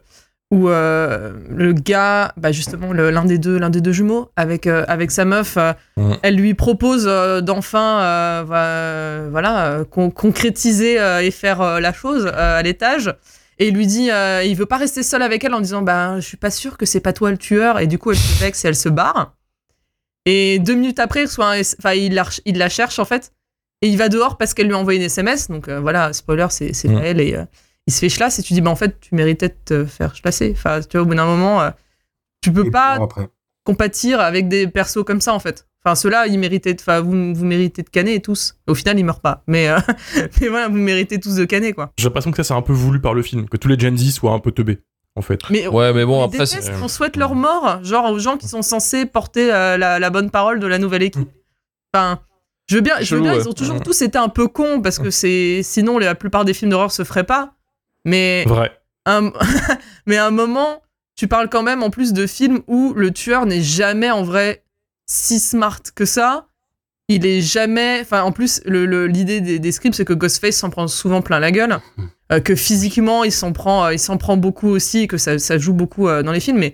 où euh, le gars, bah justement, l'un des deux, l'un des deux jumeaux, avec, euh, avec sa meuf, euh, elle lui propose d'enfin, voilà, con- concrétiser et faire la chose à l'étage. Et il lui dit, il veut pas rester seul avec elle en disant, bah, je suis pas sûr que c'est pas toi le tueur. Et du coup, elle se vexe et elle se barre. Et deux minutes après, il, reçoit un S- enfin, il, la, il la cherche en fait. Et il va dehors parce qu'elle lui a envoyé une SMS. Donc voilà, spoiler, c'est c'est pas elle. Et il se fait chlasse. Et tu dis, bah en fait, tu méritais de te faire chlasser. Enfin, tu vois, au bout d'un moment, euh, tu peux Et pas compatir avec des persos comme ça en fait. Enfin, ceux-là, ils méritaient, de- enfin, vous, vous méritez de canner tous. Au final, ils meurent pas. Mais, euh, *laughs* mais voilà, vous méritez tous de canner quoi. J'ai l'impression que ça, c'est un peu voulu par le film. Que tous les Gen Z soient un peu teubés, en fait. Mais Ouais, mais bon, on après, qu'on souhaite leur mort, genre aux gens qui sont censés porter euh, la, la bonne parole de la nouvelle équipe. Enfin, je veux bien, je veux bien ouais. ils ont toujours Mm. tous été un peu cons parce que c'est sinon la plupart des films d'horreur se feraient pas. Mais Vrai. un, *laughs* mais à un moment, tu parles quand même en plus de films où le tueur n'est jamais en vrai si smart que ça. Il est jamais. Enfin, en plus, le- le- l'idée des, des scripts, c'est que Ghostface s'en prend souvent plein la gueule. *laughs* euh, que physiquement, il s'en prend, euh, il s'en prend beaucoup aussi, que ça, ça joue beaucoup euh, dans les films. Mais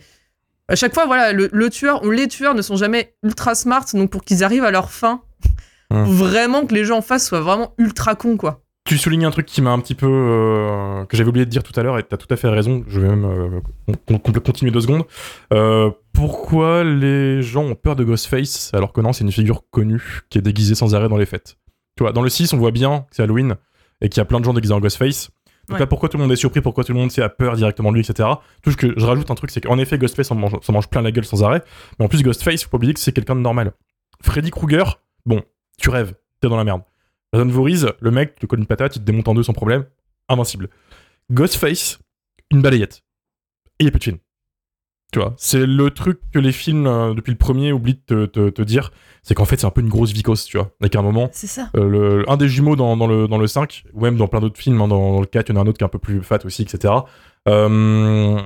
à chaque fois, voilà, le, le tueur ou les tueurs ne sont jamais ultra smart. Donc, pour qu'ils arrivent à leur fin, faut vraiment que les gens en face soient vraiment ultra cons, quoi. Tu soulignes un truc qui m'a un petit peu. euh, que j'avais oublié de dire tout à l'heure, et t'as tout à fait raison. Je vais même euh, con- con- continuer deux secondes. Euh, pourquoi les gens ont peur de Ghostface alors que non, c'est une figure connue qui est déguisée sans arrêt dans les fêtes? Tu vois, dans le 6, on voit bien que c'est Halloween et qu'il y a plein de gens déguisés en Ghostface. Donc Ouais. là, pourquoi tout le monde est surpris, pourquoi tout le monde a peur directement de lui, etc. Tout ce que je rajoute un truc, c'est qu'en effet, Ghostface s'en mange, mange plein la gueule sans arrêt. Mais en plus, Ghostface, faut pas oublier que c'est quelqu'un de normal. Freddy Krueger, bon, tu rêves, t'es dans la merde. Jason Voorhees, le mec, tu te colle une patate, il te démonte en deux sans problème, invincible. Ghostface, une balayette. Et il y a plus de film. Tu vois, c'est le truc que les films, euh, depuis le premier, oublient de te, te- te dire, c'est qu'en fait, c'est un peu une grosse vicose, tu vois. Avec un moment, C'est ça. euh, le- un des jumeaux dans, dans le, dans le 5, ou même dans plein d'autres films, hein, dans, dans le 4, il y en a un autre qui est un peu plus fat aussi, etc. Euh,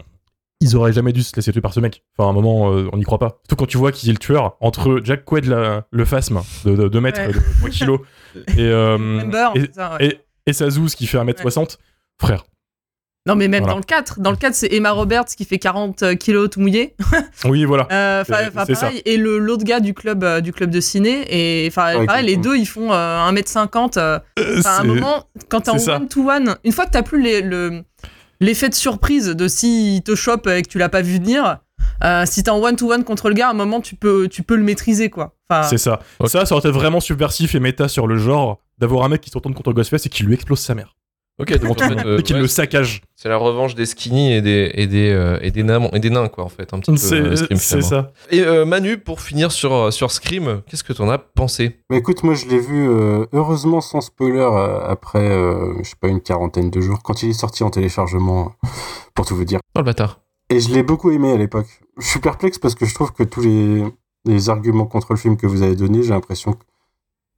ils auraient jamais dû se laisser tuer par ce mec. Enfin, à un moment, euh, on n'y croit pas. Surtout quand tu vois qui est le tueur, entre Jack Quaid, la- le phasme de 2 mètres, Ouais. de 3 kilos, *laughs* et, euh, Member, et, ça, ouais. et, et Sazouz qui fait 1m60, frère. Non, mais même Voilà. dans le 4. Dans le 4, c'est Emma Roberts qui fait 40 kilos tout mouillé. *laughs* Oui, voilà. Euh, c'est ça. pareil. Et le- l'autre gars du club, euh, du club de ciné. Et enfin, Ouais, pareil, les deux, ils font euh, 1m50. euh, Enfin, à un moment, quand t'es en one-to-one, une fois que t'as plus les- le- l'effet de surprise de s'il te chope et que tu l'as pas vu venir, euh, si t'es en one-to-one contre le gars, à un moment, tu peux, tu peux le maîtriser, quoi. Enfin, C'est ça. Ça, ça aurait été vraiment subversif et méta sur le genre d'avoir un mec qui se retourne contre Ghostface et qui lui explose sa mère. Ok, donc en fait, euh, et qui ouais, le saccage. c'est la revanche des skinny et des, et des, euh, et des, nains, et des nains, quoi, en fait. Un petit peu, euh, C'est Scream, c'est finalement. ça. Et euh, Manu, pour finir sur, euh, sur Scream, qu'est-ce que t'en as pensé? Bah écoute, moi je l'ai vu euh, heureusement sans spoiler euh, après, euh, je sais pas, une quarantaine de jours, quand il est sorti en téléchargement, euh, *laughs* pour tout vous dire. Oh le bâtard. Et je l'ai beaucoup aimé à l'époque. Je suis perplexe parce que je trouve que tous les, les arguments contre le film que vous avez donnés, j'ai l'impression que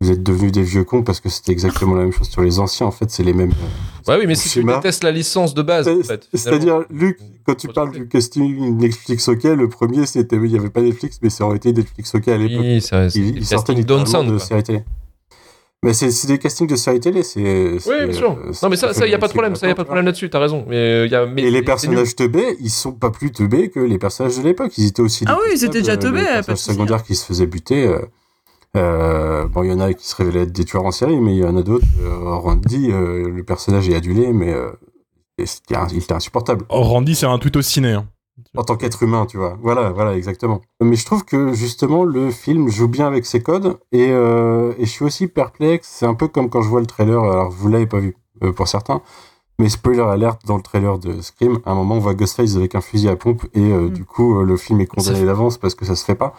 vous êtes devenus des vieux cons parce que c'était exactement la même chose sur les anciens. En fait, c'est les mêmes. euh, Ouais, oui, mais si tu détestes la licence de base, en fait, C'est- C'est-à-dire, Luc, quand tu parles du casting Netflix OK, le premier, c'était, il n'y avait pas Netflix, mais ça aurait été Netflix OK à l'époque. Oui, c'est c'est il, il sortait Sound, de quoi. séries télé. Mais c'est des castings de séries télé, c'est. Oui, bien sûr. euh, Non, mais ça, c'est- ça, y a pas de problème, ça, y a pas de problème là-dessus, t'as raison. Mais, euh, y a, mais Et les personnages teubés, ils sont pas plus teubés que les personnages de l'époque. Ils étaient aussi. Ah oui, ils étaient déjà teubés, Les personnages secondaires qui se faisaient buter. Euh, bon, il y en a qui se révélaient être des tueurs en série, mais il y en a d'autres. Euh, Randy, euh, le personnage est adulé, mais euh, il était insupportable. Oh, Randy, c'est un tweet au ciné. hein. En tant qu'être humain, tu vois. Voilà, voilà, exactement. Mais je trouve que justement le film joue bien avec ses codes et, et je suis aussi perplexe. C'est un peu comme quand je vois le trailer. Alors vous l'avez pas vu pour certains, mais spoiler alerte dans le trailer de Scream. À un moment, on voit Ghostface avec un fusil à pompe et euh, Mm. du coup euh, le film est condamné d'avance parce que ça se fait pas.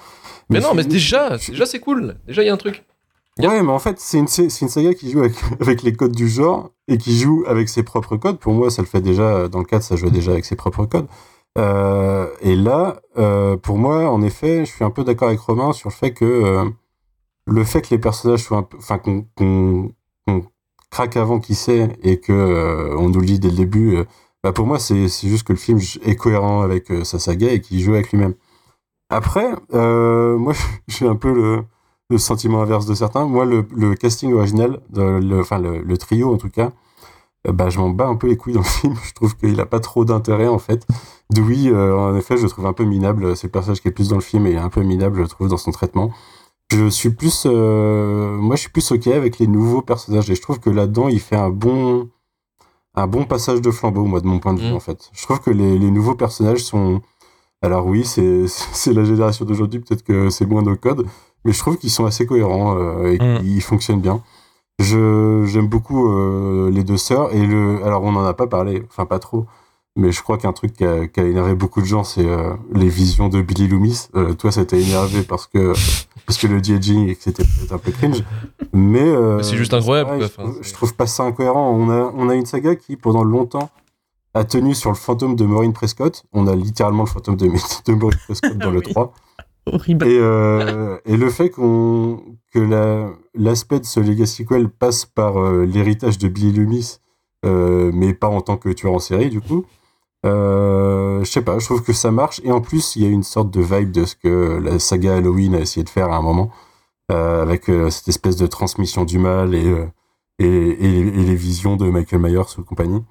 Mais non, mais déjà, déjà c'est cool. Déjà, il y a un truc. Ouais, mais en fait, c'est une, saga qui joue avec, *laughs* avec les codes du genre et qui joue avec ses propres codes. Pour moi, ça le fait déjà, dans le cadre, ça joue déjà avec ses propres codes. Euh, et là, euh, pour moi, en effet, je suis un peu d'accord avec Romain sur le fait que euh, le fait que les personnages soient un peu. Enfin, qu'on craque avant qui sait et que euh, on nous le dit dès le début, euh, bah pour moi, c'est juste que le film est cohérent avec euh, sa saga et qu'il joue avec lui-même. Après, euh, moi, *laughs* j'ai un peu le le sentiment inverse de certains. Moi, le, le casting original, le, enfin le, trio en tout cas, euh, bah, je m'en bats un peu les couilles dans le *laughs* film. Je trouve qu'il a pas trop d'intérêt en fait. Dewey, euh, en effet, je le trouve un peu minable. C'est le personnage qui est plus dans le film et il est un peu minable, je trouve, dans son traitement. Je suis plus, euh, moi, je suis plus ok avec les nouveaux personnages et je trouve que là-dedans, il fait un bon, un bon passage de flambeau, moi, de mon point de vue Mm. en fait. Je trouve que les, les nouveaux personnages sont, alors oui, *laughs* c'est la génération d'aujourd'hui, peut-être que c'est moins nos codes, mais je trouve qu'ils sont assez cohérents euh, et Mm. qu'ils fonctionnent bien. J'aime beaucoup euh, les deux sœurs et le alors on n'en a pas parlé, enfin pas trop, mais je crois qu'un truc qui a, qui a énervé beaucoup de gens, c'est euh, les visions de Billy Loomis. Toi, ça t'a énervé parce que parce que le de-aging et que c'était un peu cringe, mais Mais c'est juste incroyable, quoi. je, je trouve pas ça incohérent. On a on a une saga qui pendant longtemps a tenu sur le fantôme de Maureen Prescott. On a littéralement le fantôme de, *laughs* de Maureen Prescott dans le Oui. 3. Horrible. Et, euh, et le fait qu'on que la- l'aspect de ce Legacy Quell passe par euh, l'héritage de Billy Loomis, euh, mais pas en tant que tueur en série, du coup, je sais pas, je trouve que ça marche. Et en plus, il y a une sorte de vibe de ce que la saga Halloween a essayé de faire à un moment, avec cette espèce de transmission du mal et, et, et, et les visions de Michael Myers ou compagnie.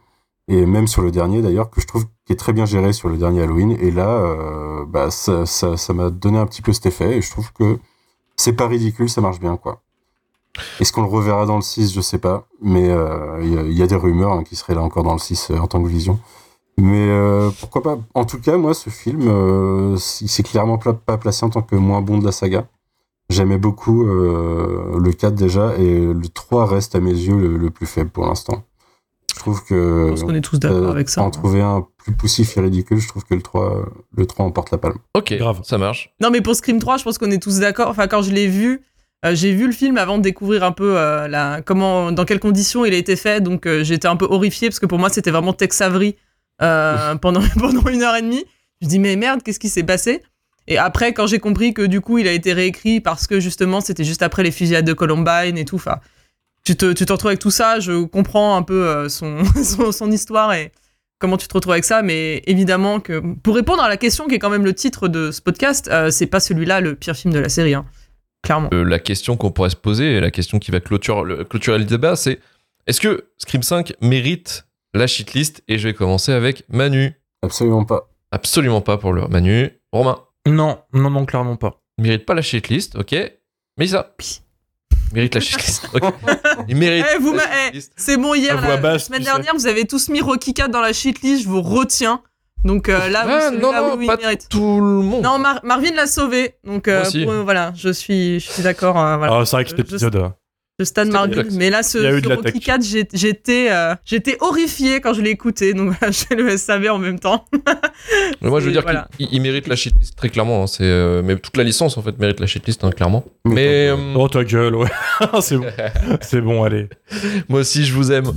Et même sur le dernier d'ailleurs, que je trouve qui est très bien géré sur le dernier Halloween. Et là, euh, bah, ça ça ça m'a donné un petit peu cet effet. Et je trouve que c'est pas ridicule, ça marche bien, quoi. Est-ce qu'on le reverra dans le 6 Je sais pas. Mais euh, il il y a des rumeurs hein, qui seraient là encore dans le 6 euh, en tant que vision. Mais euh, pourquoi pas? En tout cas, moi, ce film, euh, il s'est clairement pas placé en tant que moins bon de la saga. J'aimais beaucoup euh, le 4 déjà, et le 3 reste à mes yeux le, le plus faible pour l'instant. Je trouve Je que pense qu'on est tous d'accord euh, avec ça. en trouver un plus poussif et ridicule, je trouve que le 3, le 3 emporte la palme. Ok, Grave. ça marche. Non, mais pour Scream 3, je pense qu'on est tous d'accord. Enfin, quand je l'ai vu, euh, j'ai vu le film avant de découvrir un peu euh, la, comment, dans quelles conditions il a été fait. Donc, euh, j'étais un peu horrifiée parce que pour moi, c'était vraiment Tex Avery euh, pendant, *laughs* pendant une heure et demie. Je me dis, mais merde, qu'est-ce qui s'est passé? Et après, quand j'ai compris que du coup, il a été réécrit parce que justement, c'était juste après les fusillades de Columbine et tout. Enfin, tu te, tu te retrouves avec tout ça. Je comprends un peu euh, son, *laughs* son, son histoire et comment tu te retrouves avec ça. Mais évidemment que pour répondre à la question qui est quand même le titre de ce podcast, euh, c'est pas celui-là le pire film de la série. hein. Clairement. Euh, la question qu'on pourrait se poser, et la question qui va clôturer le, clôturer le débat, c'est est-ce que Scream 5 mérite la shitlist? Et je vais commencer avec Manu. Absolument pas. Absolument pas pour le Manu. Romain, Non, non, non, clairement pas. mérite pas la shitlist, ok Mais ça. Mérite la shitlist. *laughs* ok. Il mérite. Eh, vous la eh, c'est bon, hier, la, basse, semaine dernière, vous avez tous mis Rocky 4 dans la shitlist, je vous retiens. Donc euh, là, Ah, vous, non, là, non, oui, il pas mérite. tout le monde. Non, Mar- Marvin l'a sauvé. Donc euh, pour- euh, voilà, je suis, je suis d'accord. euh, voilà. Ah, c'est vrai que cet Je- épisode. euh, Je stan complexe. mais là, ce, ce de Rocky tech. 4, j'ai- j'étais, euh, j'étais horrifié quand je l'ai écouté. Donc voilà, *laughs* j'ai le SAV en même temps. *laughs* Mais moi, je veux dire voilà. qu'il il mérite la shitlist très clairement. hein, c'est, euh, mais toute la licence, en fait, mérite la shitlist, hein, clairement. Mais euh, Oh, ta gueule, ouais. *laughs* c'est bon. C'est bon, allez. moi aussi, je vous aime.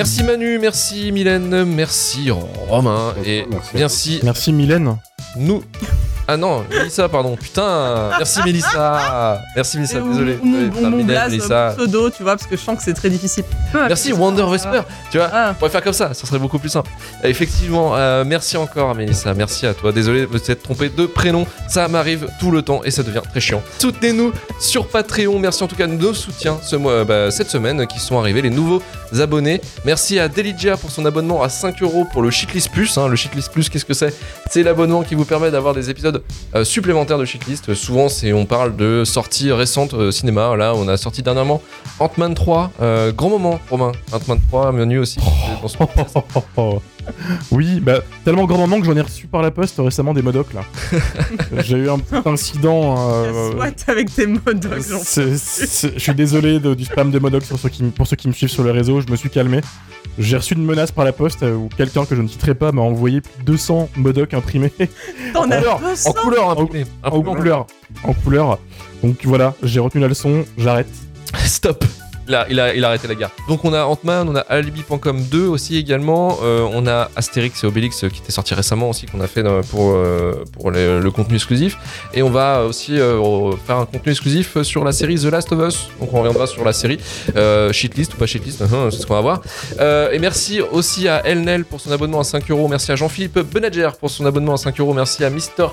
Merci Manu, merci Mylène, merci Romain et Merci. merci Merci Mylène. nous. Ah non, Mélissa, pardon. Putain, merci Mélissa. Merci Mélissa, désolé. Ou, ou- Euh, ou putain, mon Mylène, blaze Mélissa. pseudo, tu vois, parce que je sens que c'est très difficile. Merci Wonder Vesper. Tu vois, Ah. on pourrait faire comme ça, ça serait beaucoup plus simple. Euh, Effectivement, euh, merci encore Mélissa, merci à toi. Désolé de m'être trompé de prénom, ça m'arrive tout le temps et ça devient très chiant. Soutenez-nous sur Patreon, merci en tout cas de nos soutiens ce mois, bah, cette semaine qui sont arrivés, les nouveaux abonnés. Merci à Deligia pour son abonnement à 5 euros pour le Shitlist Plus. hein. Le Shitlist Plus, qu'est-ce que c'est? C'est l'abonnement qui vous permet d'avoir des épisodes euh, supplémentaires de Shitlist. Souvent, c'est on parle de sorties récentes euh, cinéma. Là, on a sorti dernièrement Ant-Man 3, euh, grand moment, Romain. Ant-Man 3, menu aussi. dans ce podcast. *laughs* *laughs* oui, bah tellement grand moment que j'en ai reçu par la poste récemment des modocs là. *laughs* J'ai eu un petit incident. euh, Soit avec tes modocs, je suis désolé de- du spam de modocs pour ceux, qui, me- pour ceux qui me suivent sur les réseaux, je me suis calmé. J'ai reçu une menace par la poste euh, où quelqu'un que je ne citerai pas m'a envoyé plus de 200 modocs imprimés *laughs* T'en as couleur, 200 En couleur, imprimé. en Imprimé. couleur. En couleur. Donc voilà, j'ai retenu la leçon, j'arrête. Stop. Il a, arrêté la guerre. Donc on a Ant-Man, on a Alibi.com 2 aussi également, euh, on a Astérix et Obélix euh, qui était sorti récemment aussi qu'on a fait euh, pour, le contenu exclusif. Et on va aussi faire un contenu exclusif sur la série The Last of Us. Donc on reviendra sur la série shitlist ou pas shitlist, hein, c'est ce qu'on va voir. Et merci aussi à Elnel pour son abonnement à 5 euros. Merci à Jean-Philippe Benager pour son abonnement à 5 euros. Merci à Mister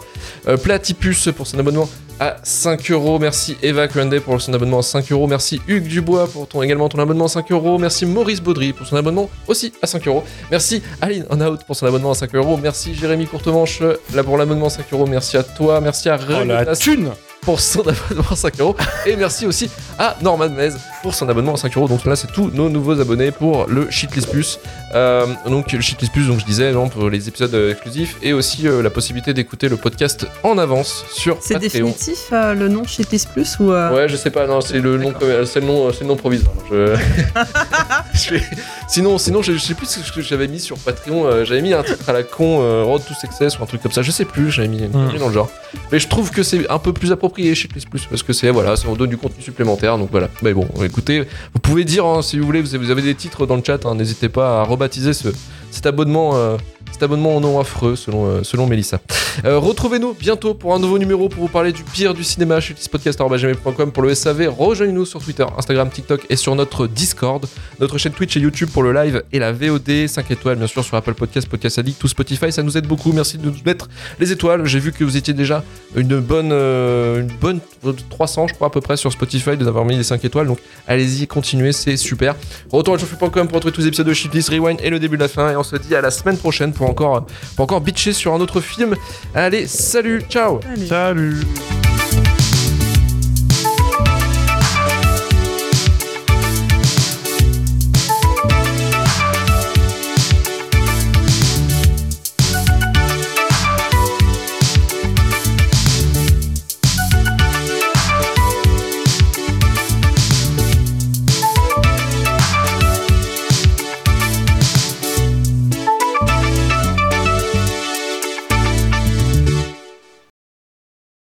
Platypus pour son abonnement à 5 euros. Merci Eva Grundy pour son abonnement à 5 euros. Merci Hugues Dubois pour ton, également ton abonnement à 5 euros. Merci Maurice Baudry pour son abonnement aussi à 5 euros. Merci Aline On Out pour son abonnement à 5 euros. Merci Jérémy Courtemanche euh, là pour l'abonnement à 5 euros. Merci à toi. Merci à Oh la Renatas thune pour son *laughs* abonnement à 5 euros. Et merci aussi à Norman Mez pour son abonnement à 5 euros. Donc là, c'est tous nos nouveaux abonnés pour le Shitlist Plus. Euh, donc le Shitlist Plus, donc je disais, non, pour les épisodes euh, exclusifs et aussi euh, la possibilité d'écouter le podcast en avance sur C'est définitif euh, le nom Shitlist Plus ou. euh, Ouais, je sais pas, non, c'est le nom, le nom, c'est le nom provisoire. Je... *laughs* je vais- Sinon, sinon, je, je sais plus ce que j'avais mis sur Patreon. euh, j'avais mis un titre à la con, euh, Road to Success ou un truc comme ça. Je sais plus, j'avais mis une connerie dans le genre. Mais je trouve que c'est un peu plus approprié chez Plus Plus parce que c'est voilà, ça on donne du contenu supplémentaire. Donc voilà. Mais bon, écoutez, vous pouvez dire hein, si vous voulez, vous avez, vous avez des titres dans le chat. hein, N'hésitez pas à rebaptiser ce, cet abonnement. euh, cet abonnement en nom affreux, selon, euh, selon Mélissa. Euh, Retrouvez-nous bientôt pour un nouveau numéro pour vous parler du pire du cinéma chez podcast.com pour le SAV. Rejoignez-nous sur Twitter, Instagram, TikTok et sur notre Discord, notre chaîne Twitch et YouTube pour le live et la VOD. 5 étoiles, bien sûr, sur Apple Podcast, Podcast Addict ou Spotify. Ça nous aide beaucoup. Merci de nous mettre les étoiles. J'ai vu que vous étiez déjà une bonne, une bonne 300, je crois, à peu près sur Spotify, de nous avoir mis les 5 étoiles. Donc allez-y, continuez, c'est super. Retour à pour retrouver tous les épisodes de Shitlist Rewind et le début de la fin. Et se dit à la semaine prochaine pour encore, pour encore bitcher sur un autre film. Allez, salut, ciao! allez. Salut